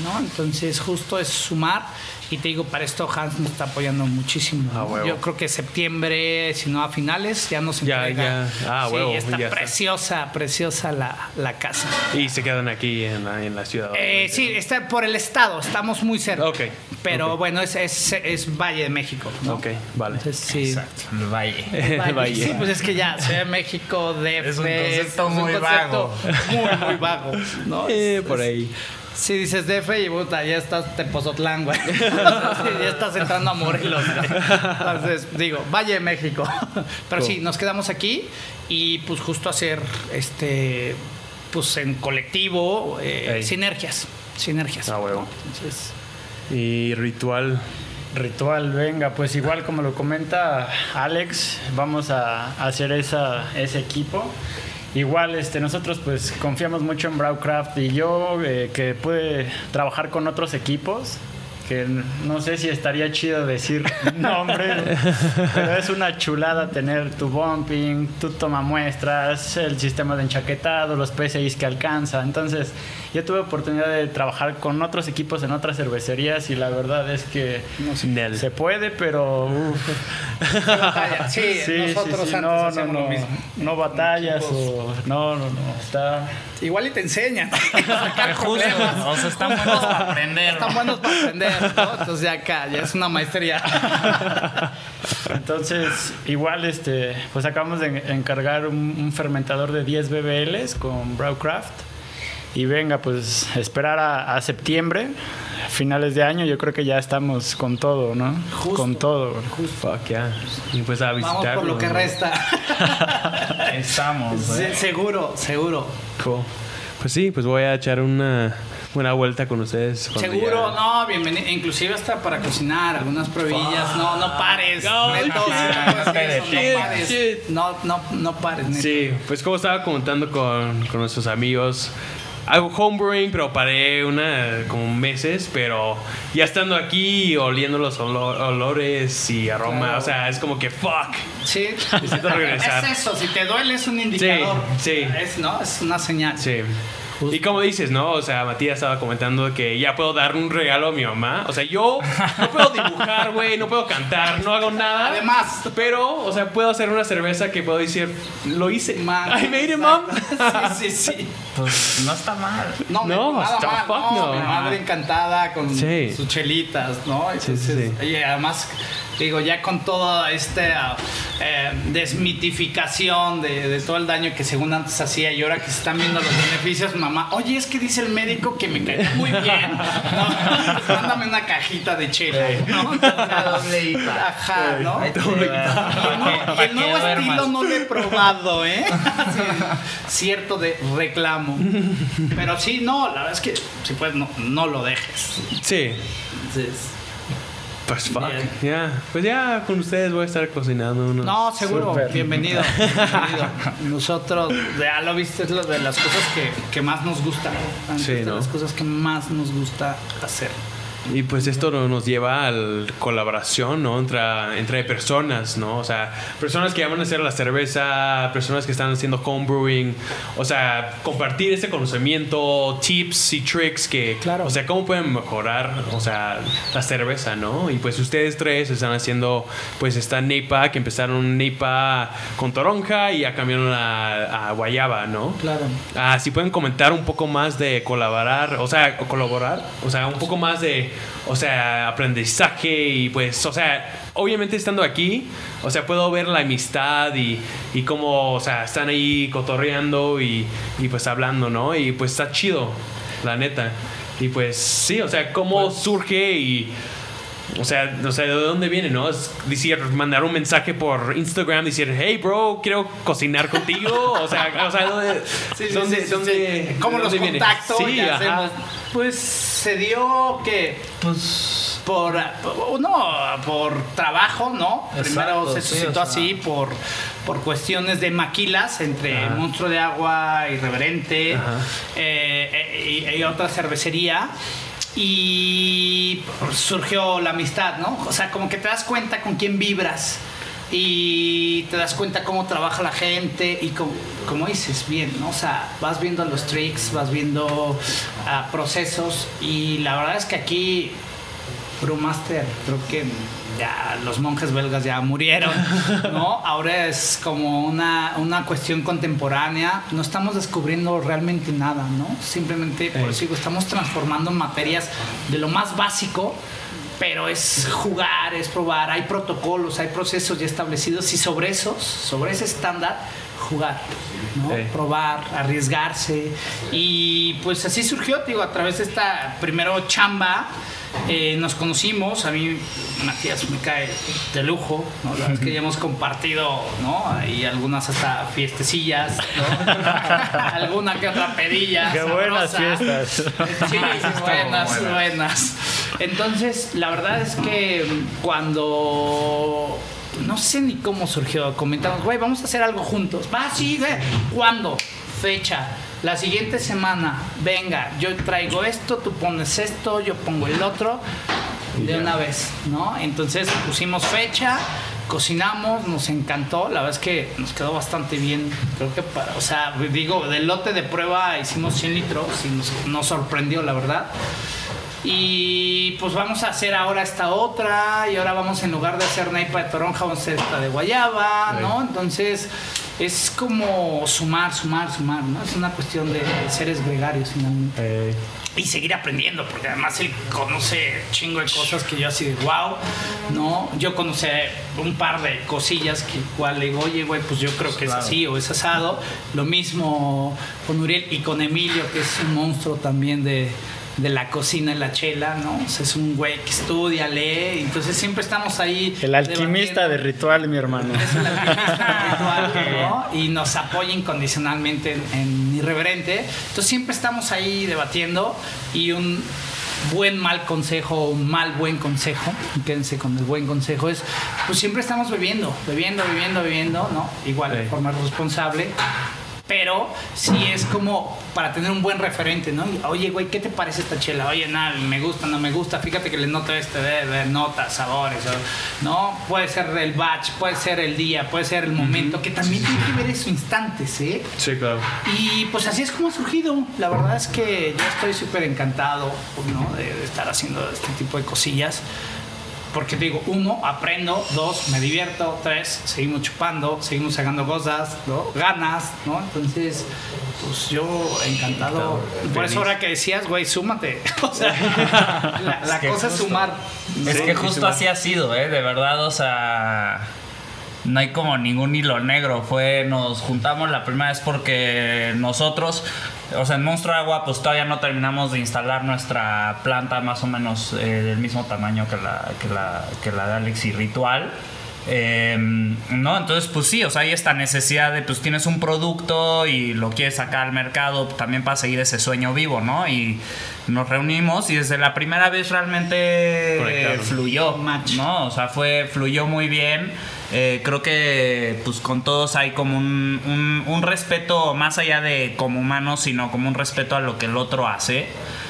¿no? Entonces, justo es sumar. Y te digo, para esto Hans nos está apoyando muchísimo. Ah. Yo creo que septiembre, si no a finales, ya nos Ya, entrega. ya. Ah, sí, huevo, está ya está. preciosa, preciosa la, la casa. Y se quedan aquí en la, en la ciudad. Eh, sí, está por el estado, estamos muy cerca. Ok, Pero bueno, es, es, es Valle de México. ¿no? Ok, vale. Entonces, sí. Exacto, el valle. Valle. Valle. Sí, pues es que ya, Ciudad de México, DF. Es un concepto es muy vago. Muy, muy vago. ¿no? Eh, Es- por es- ahí. Sí, dices DF y puta, ya estás Tepozotlán, güey. Sí, ya estás entrando a Morelos, güey. Entonces, digo, Valle de México. Pero sí, nos quedamos aquí y pues justo hacer este pues en colectivo eh, sinergias. Sinergias. Ah, huevo. Y ritual. Ritual, venga, pues igual como lo comenta Alex, vamos a hacer esa, ese equipo. Igual este, nosotros pues confiamos mucho en Browcraft y yo eh, que pude trabajar con otros equipos, que no sé si estaría chido decir nombres, pero es una chulada tener tu bumping, tu toma muestras, el sistema de enchaquetado, los PCIs que alcanza. Entonces, yo tuve oportunidad de trabajar con otros equipos en otras cervecerías y la verdad es que se puede, pero uf. Sí, nosotros antes no, no, hacíamos no, lo mismo. no batallas o no, no, no, está igual y te enseñan. Justo, o sea, están buenos para aprender. Están buenos para aprender, ¿no? Entonces ya acá, ya es una maestría. Entonces, igual, este, pues acabamos de encargar un, un fermentador de 10 BBLs con Brewcraft. Y venga, pues esperar a, a septiembre, finales de año, yo creo que ya estamos con todo, ¿no? Justo. Con todo. Fuck, ya. Y pues a Vamos visitarlo. por lo que ¿no? resta. Estamos, ¿eh? seguro, seguro. Cool. Pues sí, pues voy a echar una buena vuelta con ustedes. Seguro, ya- no, bienvenido. Inclusive hasta para cocinar, algunas pruebillas. No, no pares. No, neto, shit, si no pares. shit. No, no, no pares, neto. Sí, pues como estaba comentando con, con nuestros amigos, hago homebrewing, pero paré una como meses, pero ya estando aquí oliendo los olo- olores y aroma, Claro. o sea, es como que fuck. Sí. Necesito regresar. Es eso, si te duele es un indicador. sí. Es, ¿no? es una señal. Sí. Y como dices, ¿no? O sea, Matías estaba comentando que ya puedo dar un regalo a mi mamá. O sea, yo no puedo dibujar, güey, no puedo cantar, no hago nada. Además. Pero, o sea, puedo hacer una cerveza que puedo decir, lo hice. Man, I made it, mom. Sí, sí, sí. Pues no está mal. No, No, nada hasta mal, fuck no, no. Mi madre encantada con Sí. sus chelitas, ¿no? Sí, sí. Y además, digo, ya con toda esta eh, desmitificación de, de todo el daño que según antes hacía y ahora que se están viendo los beneficios, mamá, oye, es que dice el médico que me cae muy bien, ¿no? Pues mándame una cajita de chela, ¿no? Una doble. Ajá, ¿no? Y el nuevo- estilo no lo he probado, ¿eh? Sí, cierto de reclamo. Pero sí, no, la verdad es que si puedes, no, no lo dejes. Sí. Entonces, Pues fuck. Ya. Pues ya con ustedes voy a estar cocinando unos. No, seguro. Bienvenido. bienvenido. Nosotros, ya lo viste, es lo de las cosas que, que más nos gusta. Sí, de las cosas que más nos gusta hacer. Y pues esto no- nos lleva a la colaboración, ¿no? Entre, entre personas, ¿no? O sea, personas que ya van a hacer la cerveza, personas que están haciendo homebrewing, o sea, compartir ese conocimiento, tips y tricks que, Claro. o sea, cómo pueden mejorar, o sea, la cerveza, ¿no? Y pues ustedes tres están haciendo, pues esta NEPA, que empezaron NEPA con toronja y ya cambiaron a, a guayaba, ¿no? Claro. Ah, si pueden comentar un poco más de colaborar, o sea, colaborar, o sea, un poco más de, o sea, aprendizaje y pues, o sea, obviamente estando aquí, o sea, puedo ver la amistad y, y cómo, o sea, están ahí cotorreando y, y pues hablando, ¿no? Y pues está chido, la neta. Y pues sí, o sea, cómo surge y... O sea, o sea, ¿de dónde viene, no? Es decir, mandar un mensaje por Instagram, decir, hey, bro, quiero cocinar contigo. O sea, o sea ¿dónde, Sí, dónde, sí, sí, dónde- sí. ¿Cómo los contacto? Hacemos. Pues se dio que, pues, por, no, por trabajo, ¿no? Primero Exacto, se sí, suscitó o sea. así por, por cuestiones de maquilas entre Ajá. Monstruo de Agua, Irreverente eh, eh, y, y otra cervecería. Y surgió la amistad, ¿no? O sea, como que te das cuenta con quién vibras y te das cuenta cómo trabaja la gente y como, como dices, bien, ¿no? O sea, vas viendo los tricks, vas viendo ah, procesos y la verdad es que aquí Brewmaster, creo que ya los monjes belgas ya murieron, ¿no? Ahora es como una, una cuestión contemporánea. No estamos descubriendo realmente nada, ¿no? Simplemente, por eso digo, estamos transformando materias de lo más básico, pero es jugar, es probar. Hay protocolos, hay procesos ya establecidos y sobre esos, sobre ese estándar, jugar, ¿no? Sí. probar, arriesgarse. Y pues así surgió, digo, a través de esta primero chamba. Eh, nos conocimos, a mí Matías me cae de lujo, ¿no? La verdad es que ya hemos compartido, ¿no? Y algunas hasta fiestecillas, ¿no? Alguna que otra pedilla. Qué buenas fiestas. Sí, buenas, buenas. Entonces, la verdad es que cuando no sé ni cómo surgió, comentamos, güey, vamos a hacer algo juntos. Va, sí, güey. ¿Cuándo? Fecha. La siguiente semana, venga, yo traigo esto, tú pones esto, yo pongo el otro, de una vez, ¿no? Entonces pusimos fecha, cocinamos, nos encantó, la verdad es que nos quedó bastante bien, creo que para, o sea, digo, del lote de prueba hicimos 100 litros y nos, nos sorprendió, la verdad. Y pues vamos a hacer ahora esta otra. Y ahora vamos en lugar de hacer naipa de toronja, vamos a hacer esta de guayaba, ¿no? Entonces es como sumar, sumar, sumar, ¿no? Es una cuestión de seres gregarios finalmente. Eh, Y seguir aprendiendo, porque además él conoce chingo de cosas que yo así de wow, ¿no? Yo conocí un par de cosillas que igual le digo, oye, güey, pues yo creo que es así o es asado. Lo mismo con Uriel y con Emilio, que es un monstruo también de, de la cocina y la chela, ¿no? O sea, es un güey que estudia, lee, entonces siempre estamos ahí. el alquimista de ritual, mi hermano. Es el alquimista ritual, ¿no? Y nos apoya incondicionalmente en, en Irreverente. Entonces siempre estamos ahí debatiendo y un buen mal consejo, un mal buen consejo, quédense con el buen consejo, es pues siempre estamos bebiendo, bebiendo, bebiendo, bebiendo, ¿no? Igual de Sí. forma responsable. Pero sí es como para tener un buen referente, ¿no? Oye, güey, ¿qué te parece esta chela? Oye, nada, me gusta, no me gusta. Fíjate que le noto este de, de notas, sabores, ¿no? Puede ser el batch, puede ser el día, puede ser el momento, que también tiene que ver esos instantes, ¿eh? Sí, claro. Y pues así es como ha surgido. La verdad es que yo estoy súper encantado ¿no? de, de estar haciendo este tipo de cosillas. Porque te digo, uno, aprendo, dos, me divierto, tres, seguimos chupando, seguimos sacando cosas, ¿no? Ganas, ¿no? Entonces, pues yo encantado. Por eso ahora que decías, güey, súmate. O sea, la, la que cosa es justo- sumar. Es Sí, que justo así ha sido, ¿eh? De verdad, o sea. No hay como ningún hilo negro. Fue, nos juntamos la primera vez porque nosotros, o sea, en Monstruo Agua, pues todavía no terminamos de instalar nuestra planta más o menos eh, del mismo tamaño que la, que la, que la de Alex y Ritual. Eh, no, entonces pues sí, o sea, hay esta necesidad de pues tienes un producto y lo quieres sacar al mercado también para seguir ese sueño vivo, ¿no? Y nos reunimos y desde la primera vez realmente eh, fluyó, ¿no? O sea, fue, fluyó muy bien. Eh, creo que pues con todos hay como un, un- un respeto más allá de como humanos, sino como un respeto a lo que el otro hace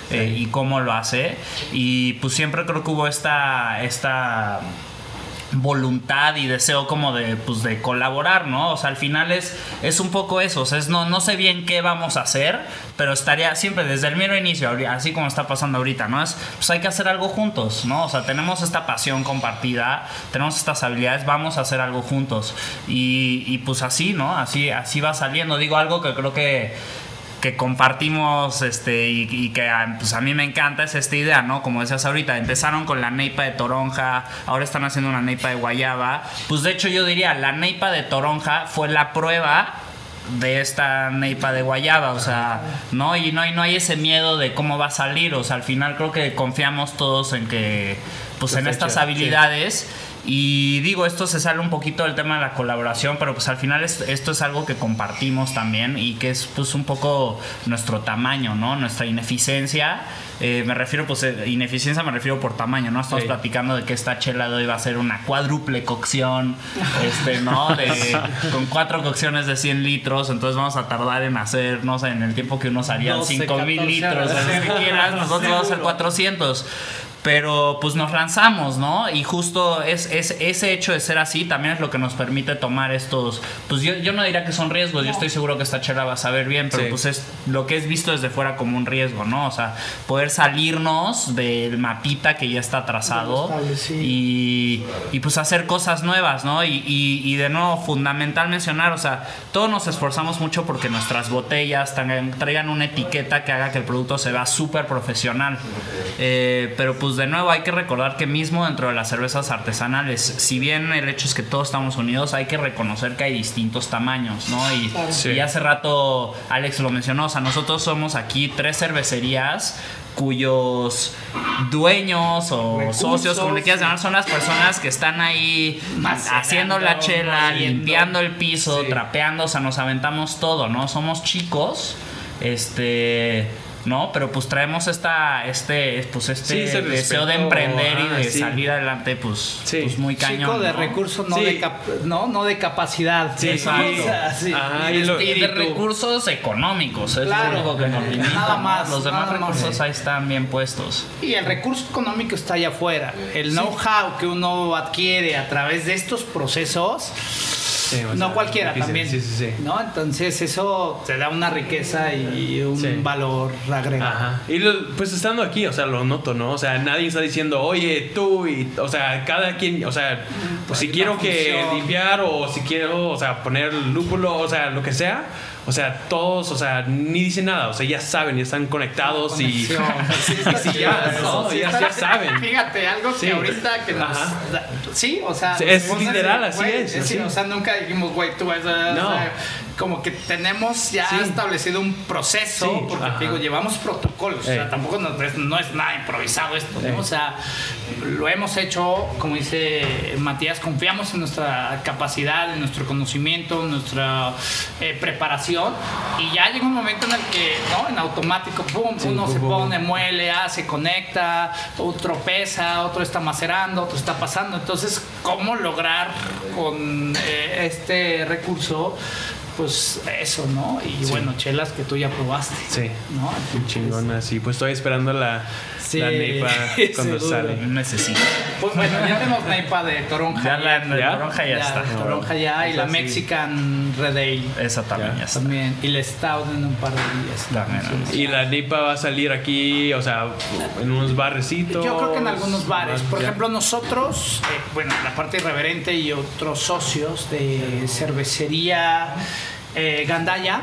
eh, y cómo lo hace. Y pues siempre creo que hubo esta, esta voluntad y deseo como de pues de colaborar, ¿no? O sea, al final es, es un poco eso, o sea, es no, no sé bien qué vamos a hacer, pero estaría siempre desde el mero inicio, así como está pasando ahorita, ¿no? Es, pues hay que hacer algo juntos, ¿no? O sea, tenemos esta pasión compartida, tenemos estas habilidades, vamos a hacer algo juntos. Y, y pues así, ¿no? Así, así va saliendo. Digo algo que creo que que compartimos este y, y que a, pues a mí me encanta es esta idea, ¿no? Como decías ahorita, empezaron con la neipa de toronja, ahora están haciendo una neipa de guayaba. Pues de hecho yo diría, la neipa de toronja fue la prueba de esta neipa de guayaba, o sea, ¿no? Y no hay, no hay ese miedo de cómo va a salir, o sea, al final creo que confiamos todos en que, pues en estas habilidades. Y digo, esto se sale un poquito del tema de la colaboración, pero pues al final es- esto es algo que compartimos también y que es pues un poco nuestro tamaño, ¿no? Nuestra ineficiencia. Eh, me refiero, pues, eh, ineficiencia me refiero por tamaño, ¿no? Estamos Sí. platicando de que esta chela de hoy va a ser una cuádruple cocción, este, ¿no? De- con cuatro cocciones de 100 litros, entonces vamos a tardar en hacer, no sé, en el tiempo que unos harían 12, 5 mil 14 litros, o lo que quieras, nosotros vamos a hacer 400. Pero pues nos lanzamos, ¿no? Y justo es, es- ese hecho de ser así también es lo que nos permite tomar estos... Pues yo, yo no diría que son riesgos, yo estoy seguro que esta chela va a saber bien, pero Sí. pues es lo que es visto desde fuera como un riesgo, ¿no? O sea, poder salirnos del mapita que ya está trazado y, pues hacer cosas nuevas, ¿no? Y, y- y de nuevo, fundamental mencionar, o sea, todos nos esforzamos mucho porque nuestras botellas traigan, traigan una etiqueta que haga que el producto se vea súper profesional. Eh, pero pues de nuevo hay que recordar que mismo dentro de las cervezas artesanales, si bien el hecho es que todos estamos unidos, hay que reconocer que hay distintos tamaños, ¿no? Y, Sí. y hace rato Alex lo mencionó, o sea, nosotros somos aquí tres cervecerías cuyos dueños o Recursos. socios, como le quieras llamar, son las personas que están ahí haciendo la chela, limpiando el piso, Sí. trapeando, o sea, nos aventamos todo, ¿no? Somos chicos, este, ¿no? Pero pues traemos esta, este, pues Sí, este ese deseo de emprender y ajá, de sí. salir adelante, pues, Sí. pues muy cañón. Chico de ¿no? recursos, no, Sí. de cap- no, no de capacidad. Sí, exacto. O sea, sí. Ajá, Y de y lo- Y de recursos económicos, es Claro. lo único que nos limita. Nada más, Los demás nada más. recursos ahí están bien puestos. Y el recurso económico está allá afuera. El know-how que uno adquiere a través de estos procesos, Sí, o sea, no cualquiera difícil. también. Sí, sí, sí. ¿no? Entonces eso te da una riqueza y un Sí. valor agregado. Ajá. Y lo- pues estando aquí, o sea, lo noto, ¿no? O sea, nadie está diciendo, oye, tú y, o sea, cada quien, o sea, pues si quiero que limpiar o si quiero, o sea, poner lúpulo, o sea, lo que sea, o sea, todos, o sea, ni dicen nada, o sea, ya saben, ya están conectados y. Sí, y ya, eso. ¿no? Sí, ya, está- ya saben. Fíjate, algo Sí. que ahorita que nos... Da- Sí, o sea... Sí, es literal, así, güey, es, sí, así. o sea, nunca dijimos, güey, tú vas a... No. o sea, como que tenemos ya Sí. establecido un proceso, Sí, porque ajá. digo, llevamos protocolos, o sea, Ey. tampoco es- no es nada improvisado esto, ¿no? Ey. O sea, lo hemos hecho, como dice Matías, confiamos en nuestra capacidad, en nuestro conocimiento, en nuestra eh, preparación, y ya llega un momento en el que, ¿no? En automático, pum, Sí, uno pum, se pum, pone, muele, hace, conecta, otro pesa, otro está macerando, otro está pasando. Entonces, ¿cómo lograr con eh, este recurso? Pues eso, ¿no? Y Sí. bueno, chelas que tú ya probaste. Sí. ¿no? Chingona, sí. Pues estoy esperando la, Sí, la neipa cuando sale. Necesito. Pues bueno, ya tenemos neipa de toronja. Ya la, ¿Ya? toronja ya, está. Toronja ya y la. Mexican Red Ale Esa también Ya. ya, está. también. Y la Stout en un par de días. También, Y la neipa va a salir aquí, o sea, en unos barrecitos. Yo creo que en algunos bares. Por Ya. ejemplo, nosotros, eh, bueno, la parte irreverente y otros socios de cervecería eh, Gandaya,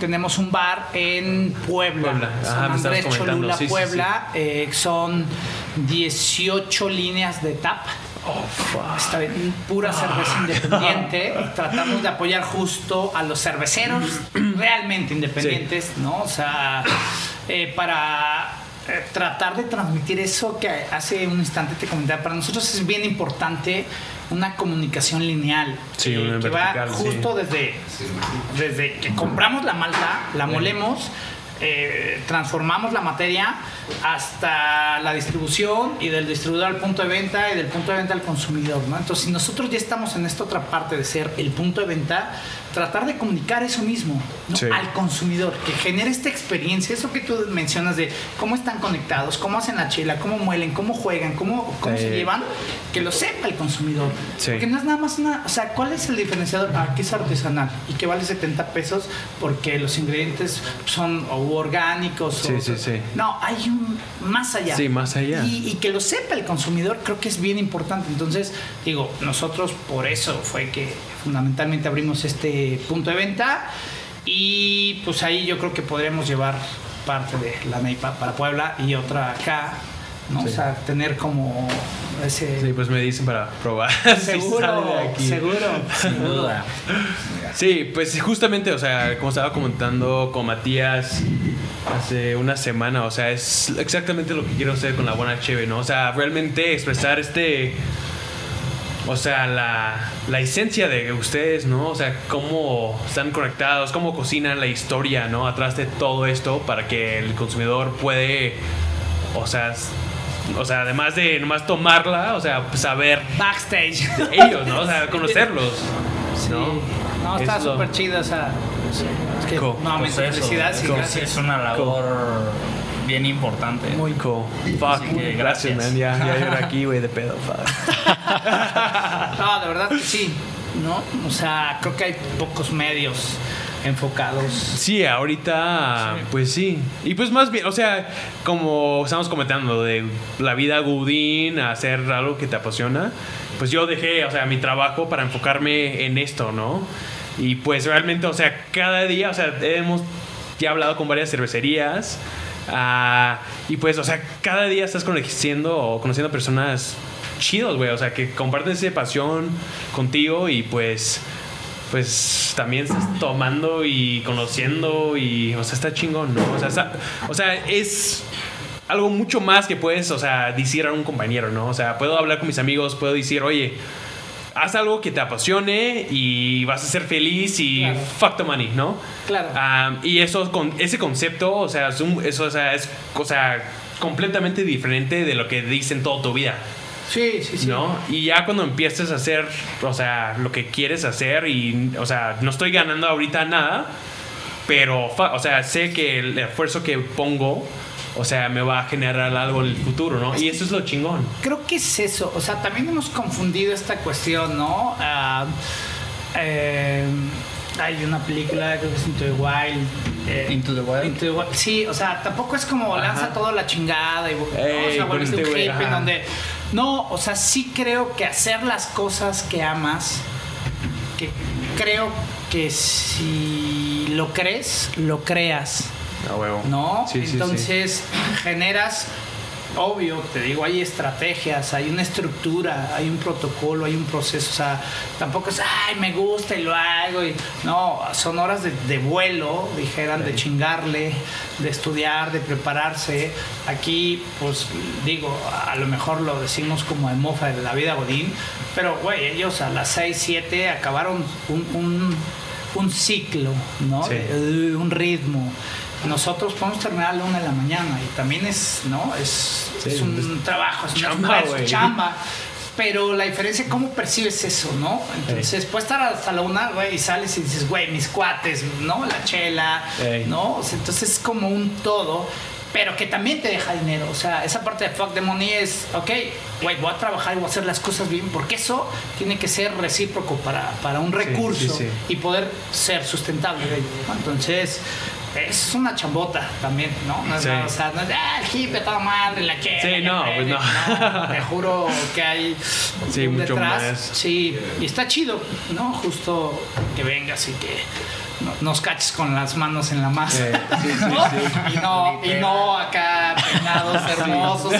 tenemos un bar en Puebla. Puebla. San Ajá, Andrés. Cholula, Sí, sí, Puebla. eh, son 18 líneas de tap. Está bien, pura cerveza independiente. y Tratamos de apoyar justo a los cerveceros realmente independientes, ¿no? O sea, eh, para tratar de transmitir eso que hace un instante te comentaba. Para nosotros es bien importante una comunicación lineal. Sí, eh, una que vertical, va justo desde, desde que compramos la malta, la molemos. eh, transformamos la materia hasta la distribución y del distribuidor al punto de venta y del punto de venta al consumidor, ¿no? Entonces, si nosotros ya estamos en esta otra parte de ser el punto de venta, tratar de comunicar eso mismo ¿no? Sí. al consumidor, que genere esta experiencia, eso que tú mencionas de cómo están conectados, cómo hacen la chela, cómo muelen, cómo juegan, cómo, cómo se llevan, que lo sepa el consumidor. Sí. Porque no es nada más una, o sea, ¿cuál es el diferenciador? Ah, que es artesanal y que vale 70 pesos porque los ingredientes son o orgánicos. Sí, o, sí, sí. No, hay un más allá. Sí, más allá. Y, y que lo sepa el consumidor creo que es bien importante. Entonces, digo, nosotros por eso fue que fundamentalmente abrimos este punto de venta y pues ahí yo creo que podremos llevar parte de la NEIPA para Puebla y otra acá, ¿no? Sí. O sea, tener como ese... Sí, pues me dicen para probar. si Seguro, aquí. seguro. Sin duda. Sí, pues justamente, o sea, como estaba comentando con Matías hace una semana, o sea, es exactamente lo que quiero hacer con la buena cheve, ¿no? O sea, realmente expresar este, o sea, la, la esencia de ustedes, ¿no? O sea, cómo están conectados, cómo cocinan la historia, ¿no? Atrás de todo esto para que el consumidor puede, o sea, o sea, además de nomás tomarla, o sea, saber Backstage. ellos, ¿no? O sea, conocerlos, ¿no? No, está súper chido, o sea... Es que, Pues eso, felicidades y es- gracias. Es una labor bien importante. Muy cool. Fuck. Así que gracias, gracias. man. Ya, ya era aquí, güey, de pedo. Fuck. No, de verdad que sí, ¿no? O sea, creo que hay pocos medios enfocados. Sí, ahorita, pues sí. Y pues más bien, o sea, como estamos comentando, de la vida Godín, a hacer algo que te apasiona, pues yo dejé, o sea, mi trabajo para enfocarme en esto, ¿no? Y pues realmente, o sea, cada día, o sea, hemos ya hablado con varias cervecerías. Ah, y pues, o sea, cada día estás conociendo o conociendo personas chidos, güey. O sea, que comparten esa pasión contigo y pues pues también estás tomando y conociendo y, o sea, está chingón, ¿no? O sea, está- o sea, es algo mucho más que puedes, o sea, decir a un compañero, ¿no? O sea, puedo hablar con mis amigos, puedo decir, oye, haz algo que te apasione y vas a ser feliz y Claro. fuck the money, ¿no? Claro. Ah, y eso, con ese concepto, o sea, es, un- eso, o sea, es o sea, completamente diferente de lo que dicen toda tu vida. Sí, sí, sí. ¿no? Y ya cuando empieces a hacer, o sea, lo que quieres hacer y, o sea, no estoy ganando ahorita nada, pero, o sea, sé que el esfuerzo que pongo, o sea, me va a generar algo en el futuro, ¿no? Y eso es lo chingón. Creo que es eso. O sea, también hemos confundido esta cuestión, ¿no? Ah, eh, hay una película, creo que es Into the Wild. eh, Into the Wild. Into the Wild. Sí, o sea, tampoco es como lanza toda la chingada y ¿no? Ey, o sea, un este güey, hippie en ajá. donde. No, o sea, sí creo que hacer las cosas que amas, que creo que si lo crees, lo creas. A huevo. ¿no? Sí, sí, sí. Entonces generas, obvio, te digo, hay estrategias, hay una estructura, hay un protocolo, hay un proceso, o sea, tampoco es, ay, me gusta y lo hago, y no, son horas de, de vuelo, dijeran, de chingarle, de estudiar, de prepararse. Aquí, pues digo, a lo mejor lo decimos como de mofa de la vida Godín, pero, güey, ellos a las 6, 7 acabaron un- un un ciclo, ¿no? Sí. De- de un ritmo. Nosotros podemos terminar a la una de la mañana y también es, ¿no? Es, Sí, es un es trabajo, es chamba, güey. chamba. Pero la diferencia es cómo percibes eso, ¿no? Entonces, puedes estar hasta la una, güey, y sales y dices, güey, mis cuates, ¿no? La chela, Ey. ¿no? O sea, entonces es como un todo, pero que también te deja dinero. O sea, esa parte de fuck the money es, ok, güey, voy a trabajar y voy a hacer las cosas bien, porque eso tiene que ser recíproco para, para un recurso sí, sí. y poder ser sustentable. ¿no? Entonces, es una chambota también, ¿no? No es Sí. nada, o sea, no es, ah, el hippie, toda madre, la chela. Sí, que no, pues prende". no. Te juro que hay Sí, un mucho detrás. más. Sí, y está chido, ¿no? Justo que vengas y que no- nos caches con las manos en la masa. Eh, sí, sí, ¿no? sí. Y no, y no acá peinados hermosos,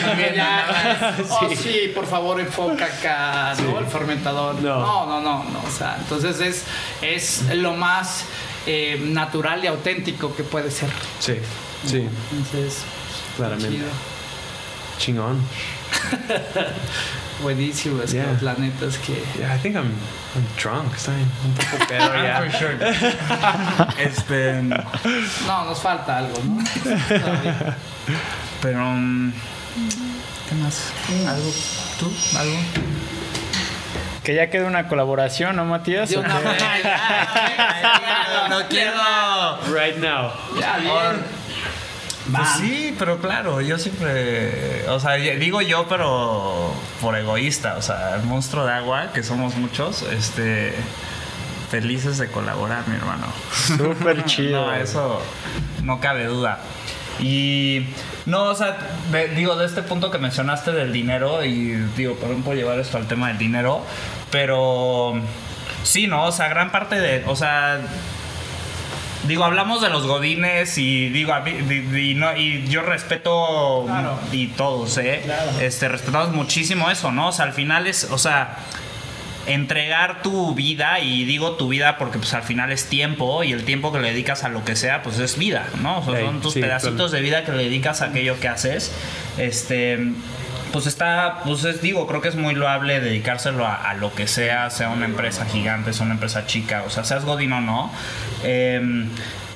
oh, sí, por favor enfoca acá, ¿no? El fermentador. No. No, no, no, no. O sea, entonces es, es lo más eh, natural y auténtico que puede ser. Sí, sí. Entonces, claramente. Chido. Chingón. Buenísimo, es Yeah. que la neta es que. Yeah, I think I'm, I'm drunk. Estoy un poco pedo ya. For sure. este, No, nos falta algo, ¿no? Pero mm, ¿qué más? ¿Algo? ¿Tú? ¿Algo? Que ya quede una colaboración, ¿no, Matías? De ¿O una qué? vez. no quiero. Right now. Ya, bien. Pues sí, pero claro, yo siempre, o sea, digo yo, pero por egoísta, o sea, el monstruo de agua, que somos muchos, este, felices de colaborar, mi hermano. Súper chido. No, eso no cabe duda. Y no, o sea, de- digo, de este punto que mencionaste del dinero, y digo, perdón por llevar esto al tema del dinero, pero sí, ¿no? O sea, gran parte de, o sea, digo, hablamos de los godines y digo, a mí- di- y, no, y yo respeto Claro. y todos, ¿eh? Claro. Este, respetamos muchísimo eso, ¿no? O sea, al final es, o sea, entregar tu vida y digo tu vida porque pues al final es tiempo y el tiempo que le dedicas a lo que sea pues es vida, ¿no? O sea, son tus sí, pedacitos claro. de vida que le dedicas a aquello que haces. Este pues está, pues es, digo, creo que es muy loable dedicárselo a, lo que sea, sea una empresa gigante, sea una empresa chica, o sea, seas Godín o no. Em,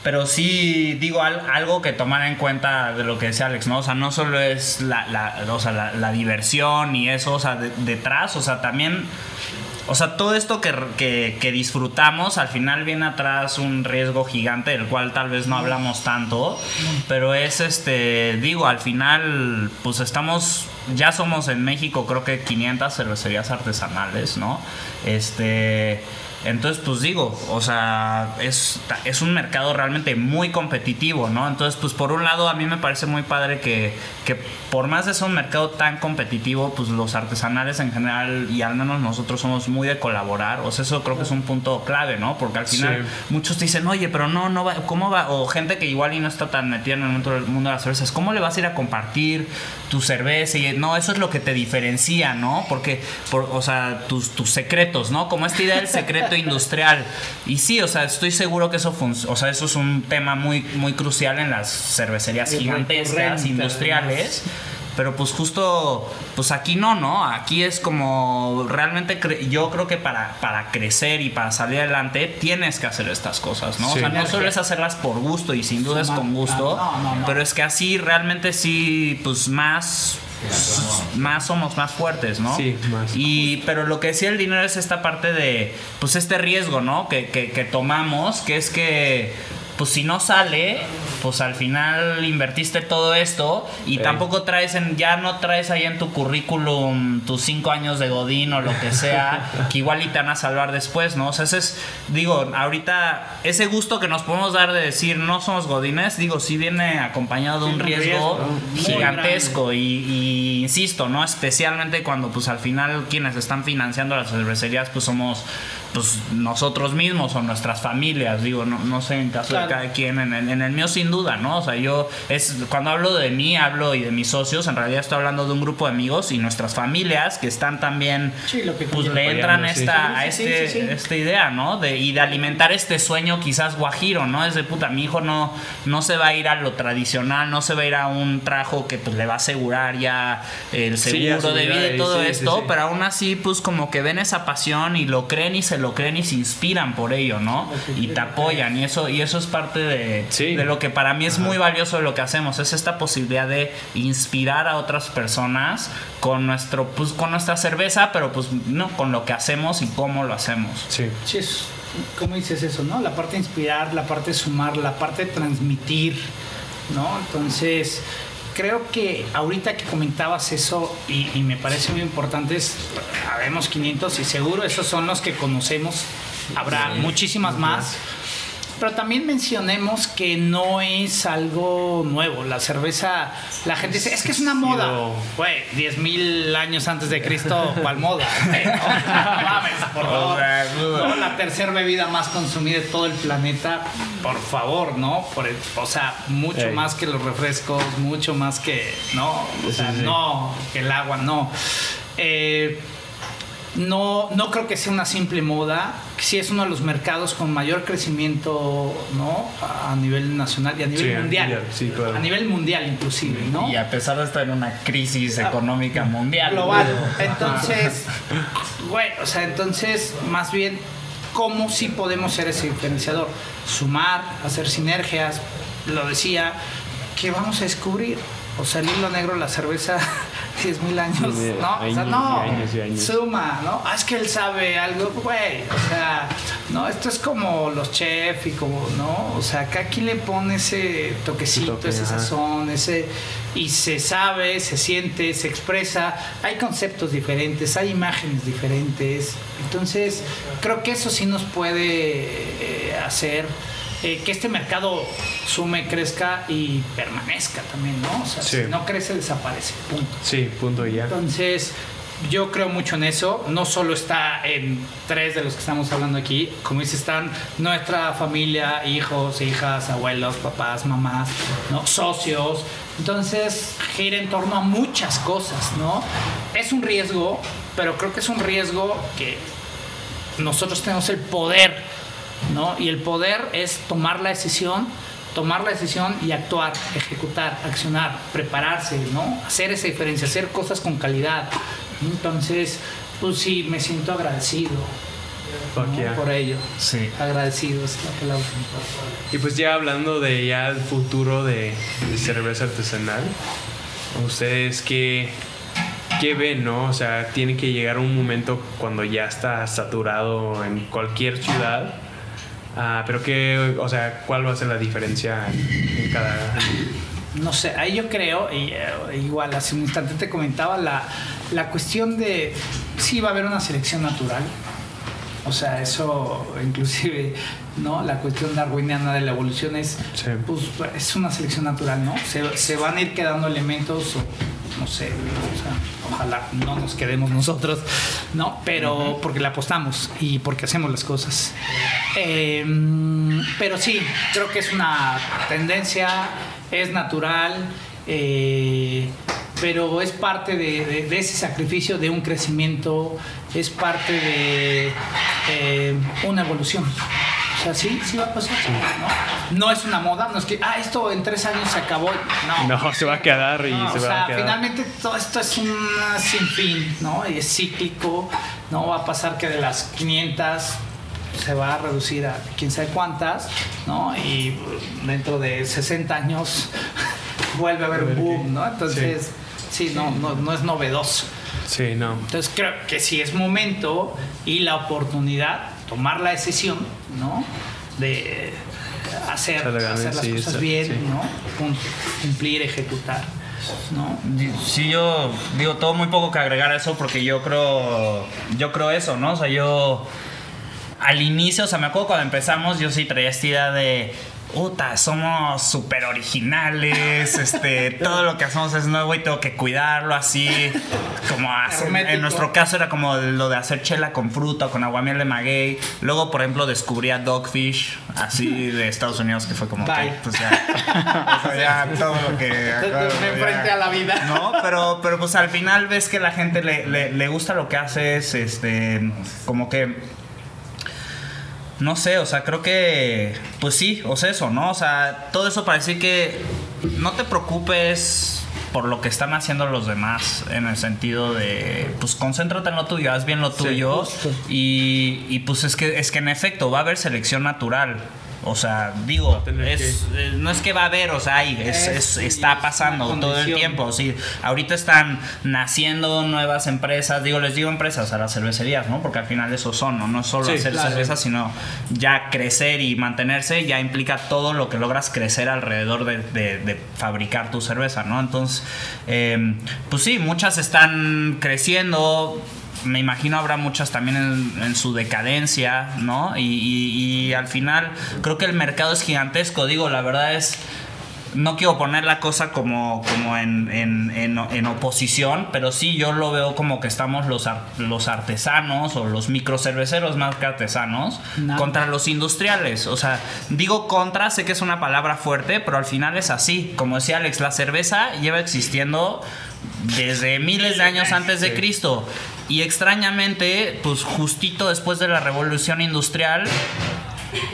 pero sí, digo, al- algo que tomar en cuenta de lo que decía Alex, ¿no? O sea, no solo es la, la- o sea, la, diversión y eso, o sea, de- detrás, o sea, también o sea, todo esto que, que- que disfrutamos, al final viene atrás un riesgo gigante del cual tal vez no hablamos tanto, pero es este, digo, al final, pues estamos, ya somos en México creo que 500 cervecerías artesanales, ¿no? Este... Entonces, pues digo, o sea, es, es un mercado realmente muy competitivo, ¿no? Entonces, pues por un lado, a mí me parece muy padre que, que por más de ser un mercado tan competitivo, pues los artesanales en general, y al menos nosotros somos muy de colaborar, o sea, eso creo que es un punto clave, ¿no? Porque al final Sí. muchos te dicen, oye, pero no, no va, ¿cómo va? O gente que igual y no está tan metida en el mundo del mundo de las cervezas, ¿cómo le vas a ir a compartir tu cerveza? Y no, eso es lo que te diferencia, ¿no? Porque, por, o sea, tus, tus secretos, ¿no? Como esta idea del secreto industrial. Y sí, o sea, estoy seguro que eso o sea, eso es un tema muy, muy crucial en las cervecerías Es gigantescas, industriales. Pero pues justo, pues aquí no, ¿no? Aquí es como realmente cre- yo creo que para, para crecer y para salir adelante tienes que hacer estas cosas, ¿no? Sí. O sea, no solo es hacerlas por gusto y sin duda es con gusto, No, no, no. pero es que así realmente sí, pues más más somos más fuertes, ¿no? Sí, más. Y, pero lo que decía el dinero es esta parte de, pues este riesgo, ¿no? Que, que, que tomamos, que es que, pues si no sale, pues al final invertiste todo esto y tampoco traes en, ya no traes ahí en tu currículum tus cinco años de Godín o lo que sea, que igual y te van a salvar después, ¿no? O sea, ese es, digo, ahorita, ese gusto que nos podemos dar de decir no somos Godines, digo, sí viene acompañado de un riesgo, gigantesco y, y insisto, ¿no? Especialmente cuando pues al final quienes están financiando las cervecerías pues somos pues nosotros mismos o nuestras familias, digo, no, no sé en caso Claro. de cada quien, en el, en el mío sin duda, ¿no? O sea, yo es cuando hablo de mí, hablo y de mis socios, en realidad estoy hablando de un grupo de amigos y nuestras familias que están también Sí, lo que pues le entran Apoyando, sí. esta, a Sí, sí, este, sí, sí. esta idea, ¿no? De, y de alimentar este sueño quizás guajiro, ¿no? Es de puta, mi hijo no, no se va a ir a lo tradicional, no se va a ir a un trajo que pues le va a asegurar ya el Sí, seguro de vida vida y todo sí, sí, esto, sí. pero aún así pues como que ven esa pasión y lo creen y se lo creen y se inspiran por ello, ¿no? Y te apoyan y eso, y eso es parte de, Sí. de lo que para mí es muy valioso de lo que hacemos, es esta posibilidad de inspirar a otras personas con nuestro, pues con nuestra cerveza, pero pues no, con lo que hacemos y cómo lo hacemos. Sí. Sí, es, ¿cómo dices eso, no? La parte de inspirar, la parte de sumar, la parte de transmitir, ¿no? Entonces, creo que ahorita que comentabas eso, y, y me parece muy importante, es, habemos 500 y seguro esos son los que conocemos, habrá muchísimas más. Pero también mencionemos que no es algo nuevo. La cerveza, la gente dice, es que es una moda. Güey, 10.000 años antes de Cristo, ¿cuál moda? güey? No, no mames, por favor. No, la tercera bebida más consumida de todo el planeta, por favor, ¿no? Por el- o sea, mucho más que los refrescos, mucho más que, ¿no? O sea, Sí, sí. no, que el agua, no. Eh, no, no creo que sea una simple moda, sí es uno de los mercados con mayor crecimiento, ¿no? A nivel nacional y a nivel Sí, mundial. nivel- sí, claro. A nivel mundial inclusive, ¿no? Y a pesar de estar en una crisis económica mundial. global. Entonces, güey, o sea, entonces, más bien, ¿cómo sí podemos ser ese diferenciador? Sumar, hacer sinergias, lo decía, que vamos a descubrir. O sea, el hilo negro, la cerveza, 10 mil años, Sí, ¿no? o sea, años no, y años y años. suma, ¿no? Ah, es que él sabe algo, güey, o sea, no, esto es como los chefs y como, ¿no? O sea, acá quien le pone ese toquecito, toque, ese ajá. sazón, ese y se sabe, se siente, se expresa, hay conceptos diferentes, hay imágenes diferentes. Entonces, creo que eso sí nos puede eh, hacer eh, que este mercado sume, crezca y permanezca también, ¿no? O sea, Sí. si no crece, desaparece. Punto. Sí, punto y ya. Entonces, yo creo mucho en eso. No solo está en tres de los que estamos hablando aquí, como dice, están nuestra familia, hijos, hijas, abuelos, papás, mamás, ¿no? socios. Entonces, gira en torno a muchas cosas, ¿no? Es un riesgo, pero creo que es un riesgo que nosotros tenemos el poder, ¿no? Y el poder es tomar la decisión, tomar la decisión y actuar, ejecutar, accionar, prepararse, ¿no? Hacer esa diferencia, hacer cosas con calidad. Entonces, pues sí, me siento agradecido por ello. Sí. Agradecido es la palabra. Y pues ya hablando de ya el futuro de, de cerveza artesanal, ustedes qué, qué ven, ¿no? O sea, tiene que llegar un momento cuando ya está saturado en cualquier ciudad. Ah, pero qué, o sea, ¿cuál va a ser la diferencia en, en cada... No sé, ahí yo creo, y, eh, igual hace un instante te comentaba, la, la cuestión de si va a haber una selección natural. O sea, eso inclusive, ¿no? La cuestión darwiniana de la evolución es, Sí. pues, es una selección natural, ¿no? Se, se van a ir quedando elementos, o, no sé, o sea, ojalá no nos quedemos nosotros, ¿no? Pero porque le apostamos y porque hacemos las cosas. Eh, pero sí, creo que es una tendencia, es natural, eh, pero es parte de, de- de ese sacrificio de un crecimiento, es parte de eh, una evolución. O sea, sí, sí va a pasar. ¿no? No es una moda, no es que, ah, esto en tres años se acabó. No, No, se va a quedar y no, se o va sea, a quedar. finalmente todo esto es un sinfín, ¿no? Y es cíclico, ¿no? Va a pasar que de las 500 se va a reducir a quién sabe cuántas, ¿no? Y dentro de 60 años vuelve a haber un boom, ¿no? Entonces, sí, no, no, no es novedoso. Sí, no. Entonces creo que si es momento y la oportunidad, tomar la decisión, ¿no? De hacer, hacer las sí, cosas sí, bien, sí. ¿no? Cum- Cumplir, ejecutar, ¿no? Sí, yo digo todo muy poco que agregar a eso porque yo creo, yo creo eso, ¿no? O sea, yo al inicio, o sea, me acuerdo cuando empezamos, yo sí traía esta idea de, puta, somos súper originales, este, todo lo que hacemos es nuevo y tengo que cuidarlo así, como hacer- en nuestro caso era como lo de hacer chela con fruta, con aguamiel de maguey. Luego, por ejemplo, descubrí a Dogfish, así de Estados Unidos, que fue como, Bye. ok, pues ya, o todo lo que... Me enfrenté a la vida. No, pero, pero pues al final ves que la gente le, le- le gusta lo que haces, este, como que, no sé, o sea, creo que, pues sí, o sea, eso, ¿no? O sea, todo eso para decir que no te preocupes por lo que están haciendo los demás, en el sentido de, pues concéntrate en lo tuyo, haz bien lo tuyo, y, y pues es que, es que en efecto va a haber selección natural. O sea, digo, es, eh, no es que va a haber, o sea, hay, es, Es- es- está pasando todo el tiempo. Sí, ahorita están naciendo nuevas empresas, digo, les digo empresas a las cervecerías, ¿no? Porque al final eso son, ¿no? No es solo Sí, hacer claro. cerveza, sino ya crecer y mantenerse, ya implica todo lo que logras crecer alrededor de, de- de fabricar tu cerveza, ¿no? Entonces, eh, pues sí, muchas están creciendo. Me imagino habrá muchas también en, en su decadencia, ¿no? Y, y- y al final creo que el mercado es gigantesco. Digo, la verdad es no quiero poner la cosa como, como en, en- en- en oposición, pero sí yo lo veo como que estamos los, ar- los artesanos o los microcerveceros más que artesanos Nada. contra los industriales. O sea, digo contra, sé que es una palabra fuerte, pero al final es así. Como decía Alex, la cerveza lleva existiendo desde miles de años antes de Cristo. Y extrañamente, pues justito después de la revolución industrial,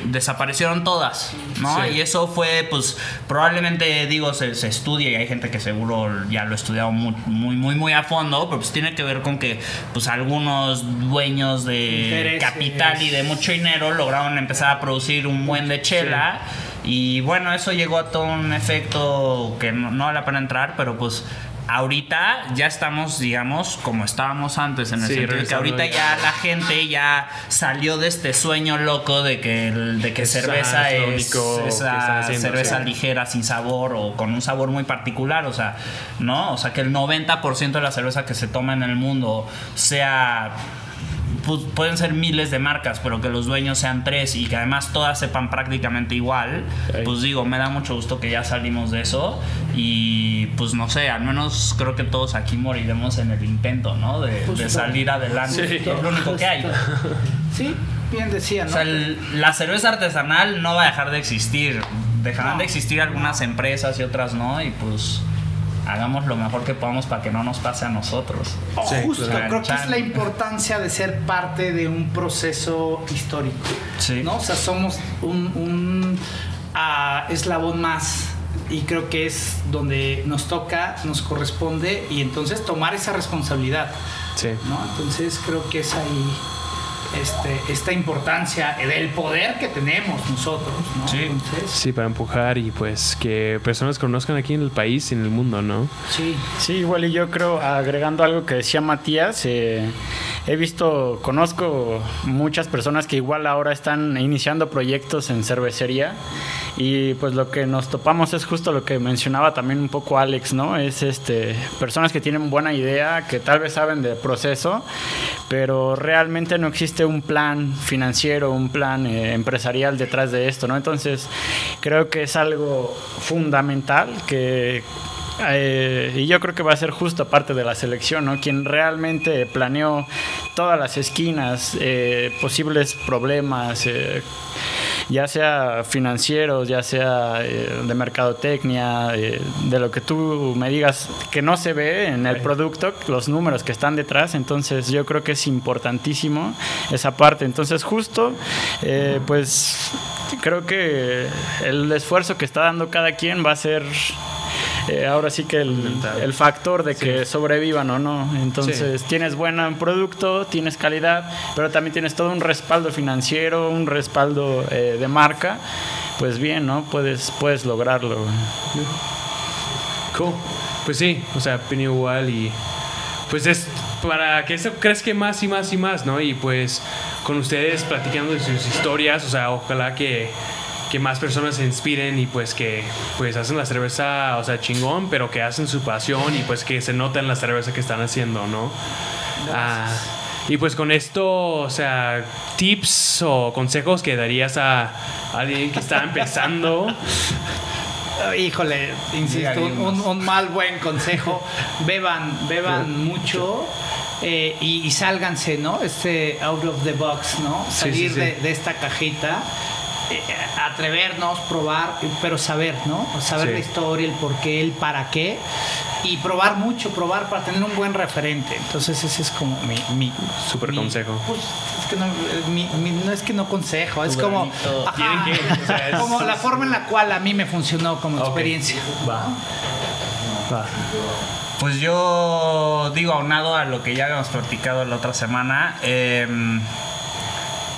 desaparecieron todas, ¿no? Sí. Y eso fue, pues, probablemente, digo, se, se estudia y hay gente que seguro ya lo ha estudiado muy, muy, muy, muy a fondo, pero pues tiene que ver con que, pues, algunos dueños de Intereses. capital y de mucho dinero lograron empezar a producir un buen de chela. Y bueno, eso llegó a todo un efecto que no, no vale la pena entrar, pero pues ahorita ya estamos, digamos, como estábamos antes, en el Sí, sentido de que ahorita ya. ya la gente ya salió de este sueño loco de que, de que cerveza es único esa haciendo, cerveza sí. ligera, sin sabor o con un sabor muy particular, o sea, ¿no? O sea, que el 90% de la cerveza que se toma en el mundo sea pues, pueden ser miles de marcas, pero que los dueños sean tres y que además todas sepan prácticamente igual, pues digo, me da mucho gusto que ya salimos de eso y pues no sé, al menos creo que todos aquí moriremos en el intento, ¿no? De, de salir adelante. Sí. Es lo único que hay. Sí, bien decía, ¿no? O sea, el- la cerveza artesanal no va a dejar de existir. Dejarán No. de existir algunas empresas y otras no, y pues hagamos lo mejor que podamos para que no nos pase a nosotros. Oh, Sí, justo, claro. creo que es la importancia de ser parte de un proceso histórico. Sí. ¿no? O sea, somos un, un, ah, eslabón más y creo que es donde nos toca, nos corresponde y entonces tomar esa responsabilidad. Sí. ¿no? Entonces creo que es ahí este, esta importancia del poder que tenemos nosotros. ¿no? Sí. Entonces, Sí, para empujar y pues que personas conozcan aquí en el país y en el mundo, ¿no? sí. Sí, igual y yo creo, agregando algo que decía Matías, eh, he visto, conozco muchas personas que igual ahora están iniciando proyectos en cervecería y pues lo que nos topamos es justo lo que mencionaba también un poco Alex, ¿no? Es este personas que tienen buena idea, que tal vez saben del proceso, pero realmente no existe un plan financiero, un plan eh, empresarial detrás de esto, ¿no? Entonces creo que es algo fundamental que eh, y yo creo que va a ser justo parte de la selección, ¿no? Quien realmente planeó todas las esquinas, eh, posibles problemas, eh, ya sea financieros, ya sea eh, de mercadotecnia, eh, de lo que tú me digas que no se ve en el producto, los números que están detrás, entonces yo creo que es importantísimo esa parte. Entonces justo, eh, pues creo que el esfuerzo que está dando cada quien va a ser eh, ahora sí que el, el factor de que sobrevivan o no. Entonces tienes buen producto, tienes calidad, pero también tienes todo un respaldo financiero, un respaldo eh, de marca. Pues bien, ¿no? Puedes, puedes lograrlo. Cool. Pues sí, o sea, opino igual y pues es para que eso crezca más y más y más, ¿no? Y pues con ustedes platicando de sus historias, o sea, ojalá que, que más personas se inspiren y pues que pues hacen la cerveza, o sea, chingón, pero que hacen su pasión y pues que se nota en la cerveza que están haciendo, ¿no? Ah, y pues con esto, o sea, tips o consejos que darías a alguien que está empezando. Híjole, insisto, un, mal buen consejo. Beban, beban mucho eh, y, y sálganse, ¿no? Este out of the box, ¿no? Salir sí, sí. De, de esta cajita, atrevernos, probar, pero saber, ¿no? Saber Sí. la historia, el por qué, el para qué. Y probar mucho, probar para tener un buen referente. Entonces ese es como mi... mi Súper mi- consejo. pues, es que no, eh, mi- mi- no es que no consejo, es como... ajá, que- o sea, es- como la forma en la cual a mí me funcionó como experiencia. Va. Va. Pues yo digo, aunado a lo que ya habíamos platicado la otra semana, em,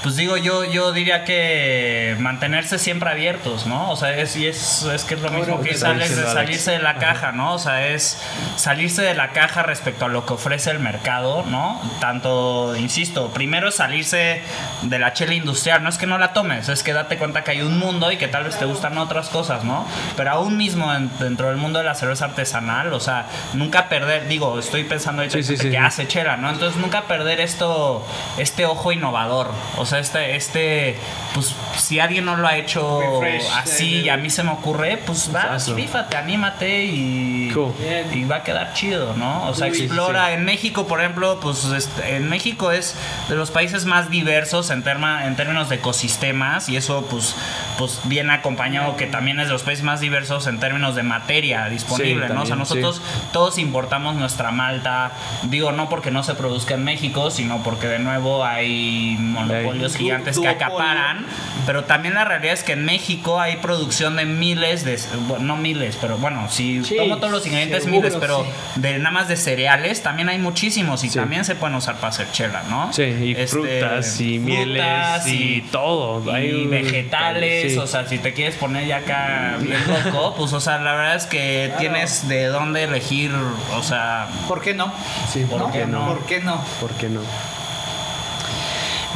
pues digo, yo, yo diría que mantenerse siempre abiertos, ¿no? O sea, es, y es, es que es lo mismo que que es está Alex, de salirse de la caja, ¿no? O sea, es salirse de la caja respecto a lo que ofrece el mercado, ¿no? Tanto, insisto, primero es salirse de la chela industrial, no es que no la tomes, es que date cuenta que hay un mundo y que tal vez te gustan otras cosas, ¿no? Pero aún mismo en- dentro del mundo de la cerveza artesanal, o sea, nunca perder, digo, estoy pensando Sí, en sí, gente sí, que sí. hace chela, ¿no? Entonces nunca perder esto, este ojo innovador, o sea, este, este, pues si alguien no lo ha hecho Refresh, así y a mí se me ocurre, pues vas, Exacto. fíjate, anímate y, Cool. y va a quedar chido, ¿no? O sea, Sí, sí, explora. En México, por ejemplo, pues este, en México es de los países más diversos en, terma- en términos de ecosistemas y eso, pues, pues viene acompañado que también es de los países más diversos en términos de materia disponible, Sí, ¿no? O sea, también, nosotros todos importamos nuestra malta, digo, no porque no se produzca en México, sino porque de nuevo hay monopolios Hay gigantes que acaparan, pero también la realidad es que en México hay producción de miles de, bueno, no miles, pero bueno, si Sí, tomo todos los ingredientes seguro, miles, pero sí. de nada más de cereales también hay muchísimos y Sí. también se pueden usar para hacer chela, ¿no? Sí, y Este, frutas y mieles frutas y todo. y Hay vegetales, sí. o sea, si te quieres poner ya acá bien loco, pues, o sea, la verdad es que tienes de dónde elegir, o sea, ¿Por qué no? Sí, ¿por ¿No? qué no? ¿Por qué no? ¿Por qué no?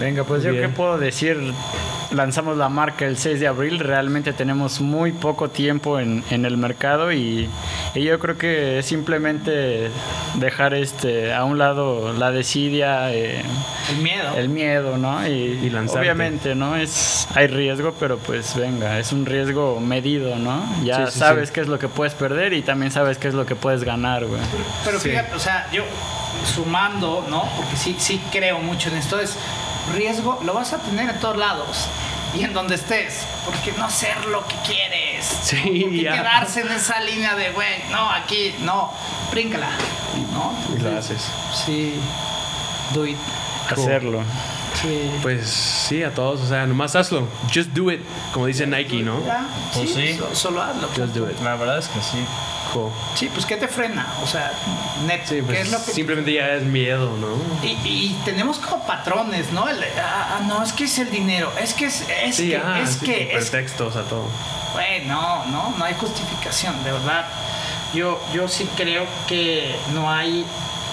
Venga, pues yo Bien. qué puedo decir. Lanzamos la marca el 6 de abril, realmente tenemos muy poco tiempo en, en el mercado y, y yo creo que es simplemente dejar este a un lado la desidia, eh, El miedo. el miedo, ¿no? Y, Y obviamente, ¿no? Es, hay riesgo, pero pues venga, es un riesgo medido, ¿no? Ya Sí, sí, sabes sí. qué es lo que puedes perder y también sabes qué es lo que puedes ganar, güey. Pero Sí. fíjate, o sea, yo sumando, ¿no? Porque sí, sí creo mucho en esto, es riesgo, lo vas a tener en todos lados y en donde estés, porque no hacer lo que quieres. Sí, ¿no? Porque ya. quedarse en esa línea de, güey, no, aquí, no, bríncala, ¿no? Y lo haces. Sí, do it. Hacerlo. Sí. Pues sí, a todos, o sea, nomás hazlo. Just do it, como dice Nike, ¿no? Pues sí. so- solo hazlo. Just do it. la verdad es que sí. Cool. Sí, pues ¿qué te frena? O sea, net, Sí, ¿qué pues es lo que simplemente ya es miedo, ¿no? Y, y tenemos como patrones, ¿no? El ah, ah, no, es que es el dinero, es que es, es Sí, que, ah, es sí, que, es pretextos a todo. Güey, no, no, no hay justificación, de verdad. Yo, yo sí creo que no hay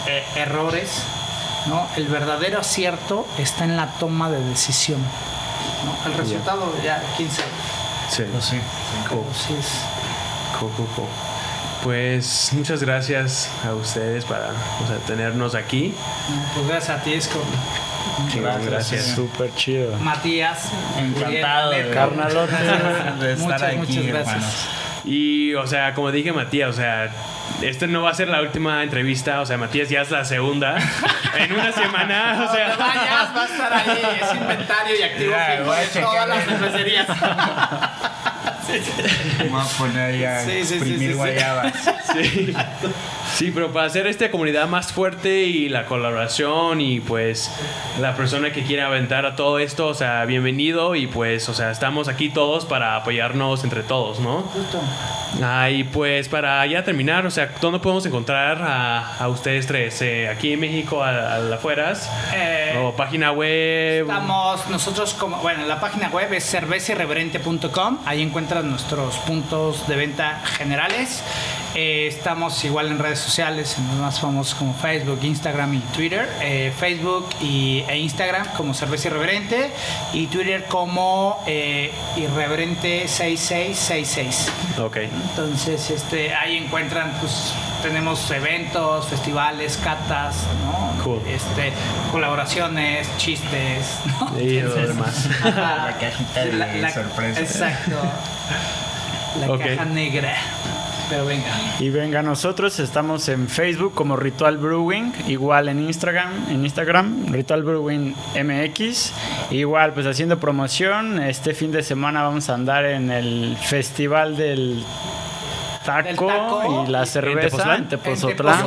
eh, errores, ¿no? El verdadero acierto está en la toma de decisión, ¿no? El resultado ya, quién sabe. Sí. Pues sí. Cool. Es. Cool, cool, cool. Pues muchas gracias a ustedes para o sea, tenernos aquí. No, Pues gracias a ti, es con Chingón, gracias. Súper chido. Matías. Encantado de. Carnalote. de estar Muchas, aquí, muchas gracias. hermanos. Y, o sea, como dije Matías, o sea, esta no va a ser la última entrevista, o sea, Matías ya es la segunda. en una semana, o sea. vayas, va a estar ahí, es inventario y activo de checar. todas las cervecerías. Vamos a poner ya Sí, sí, sí, exprimir sí, sí. guayabas. Sí. Sí, pero para hacer esta comunidad más fuerte y la colaboración y pues la persona que quiera aventar a todo esto, o sea, bienvenido y pues, o sea, estamos aquí todos para apoyarnos entre todos, ¿no? Justo. Ah, y pues para ya terminar, o sea, ¿dónde podemos encontrar a, a ustedes tres? Eh, ¿Aquí en México, a, a las afueras? Eh, ¿O página web? Estamos nosotros como, bueno, la página web es cerveceirreverente.com, ahí encuentras nuestros puntos de venta generales. Eh, estamos igual en redes sociales, en los más famosos como Facebook, Instagram y Twitter. Eh, Facebook y, e Instagram como Cerveza Irreverente y Twitter como eh, Irreverente6666. Ok. Entonces, este, ahí encuentran, pues, tenemos eventos, festivales, catas, ¿no? Cool. Este, colaboraciones, chistes, ¿no? Y lo demás. ajá. La cajita de sorpresa. Exacto. La caja negra. Pero venga. Y venga, nosotros estamos en Facebook como Ritual Brewing, igual en Instagram, en Instagram, Ritual Brewing MX. Igual, pues haciendo promoción, este fin de semana vamos a andar en el Festival del Taco, y la ¿En cerveza en Tepozotlán. Tepozotlán, Ah,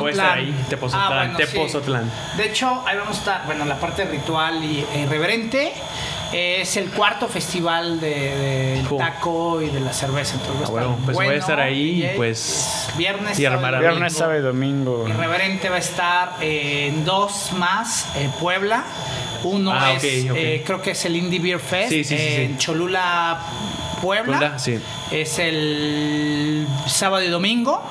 bueno, sí. Tepozotlán. De hecho, ahí vamos a estar, bueno, la parte ritual y irreverente. Es el cuarto festival de, del Cool. taco y de la cerveza. Entonces, Ah, bueno, pues voy a estar ahí, DJ. pues, Es viernes, y sábado domingo. Viernes, sábado y domingo. Irreverente va a estar en dos más, eh, Puebla. Uno Ah, es, eh, creo que es el Indie Beer Fest Sí, sí, sí, sí. en Cholula, Puebla. Puebla, sí. Es el sábado y domingo.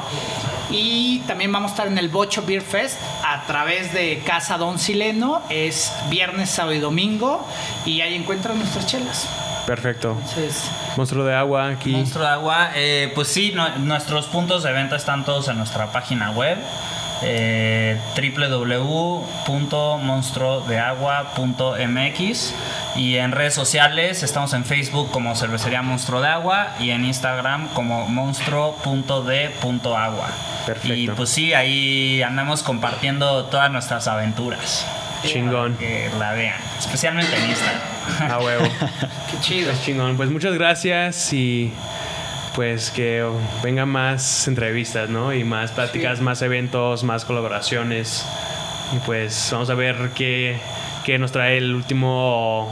Y también vamos a estar en el Bocho Beer Fest a través de Casa Don Sileno. Es viernes, sábado y domingo. Y ahí encuentran nuestras chelas. Perfecto. Entonces, Monstruo de agua aquí. Monstruo de agua, eh, pues sí, no- nuestros puntos de venta están todos en nuestra página web. Eh, www.monstruodeagua.mx y en redes sociales estamos en Facebook como Cervecería Monstruo de Agua y en Instagram como monstruo.d.agua. Perfecto. Y pues sí, ahí andamos compartiendo todas nuestras aventuras. Chingón. Que la vean, especialmente en Instagram. A huevo. Qué chido. Pues chingón. Pues muchas gracias y pues que vengan más entrevistas, ¿no? Y más pláticas, Sí. más eventos, más colaboraciones. Y pues vamos a ver qué, qué nos trae el último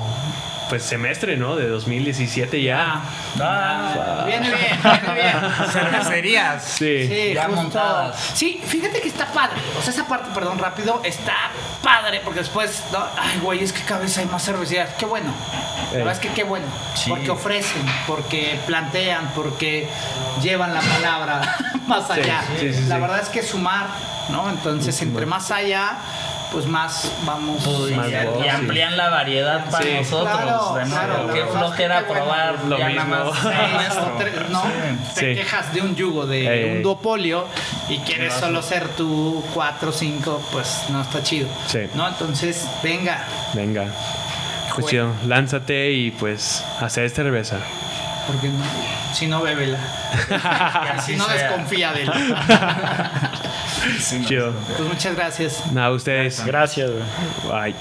pues semestre, ¿no? De 2017 ya. Ah, Viene bien, viene bien. cervecerías. Sí. Sí, Ya justo. montadas. Sí, fíjate que está padre. O sea, esa parte, perdón, rápido, está padre porque después, no, ay, güey, es que cada vez hay más cervecerías. Qué bueno. La Ey. verdad es que qué bueno. Sí. Porque ofrecen, porque plantean, porque llevan la palabra más allá. sí, sí, la sí. verdad es que sumar, ¿no? Entonces, entre más allá, pues más vamos Uy, Más y, voz, y sí. amplían la variedad para Sí. nosotros. Claro, de nuevo. claro, Qué flojera bueno. probar Lo ya mismo. nada más tres, ¿no? Te Sí. quejas de un yugo, de un duopolio y quieres solo ser tú cuatro o cinco, pues no está chido. Sí. ¿No? Entonces, venga. Venga. Pues Bueno. chido. Lánzate y pues hacer cerveza. Porque no, si no, bébela. Si no, sea. desconfía de él. Chido. Pues muchas gracias. Nada, ustedes. Gracias, güey. Bye.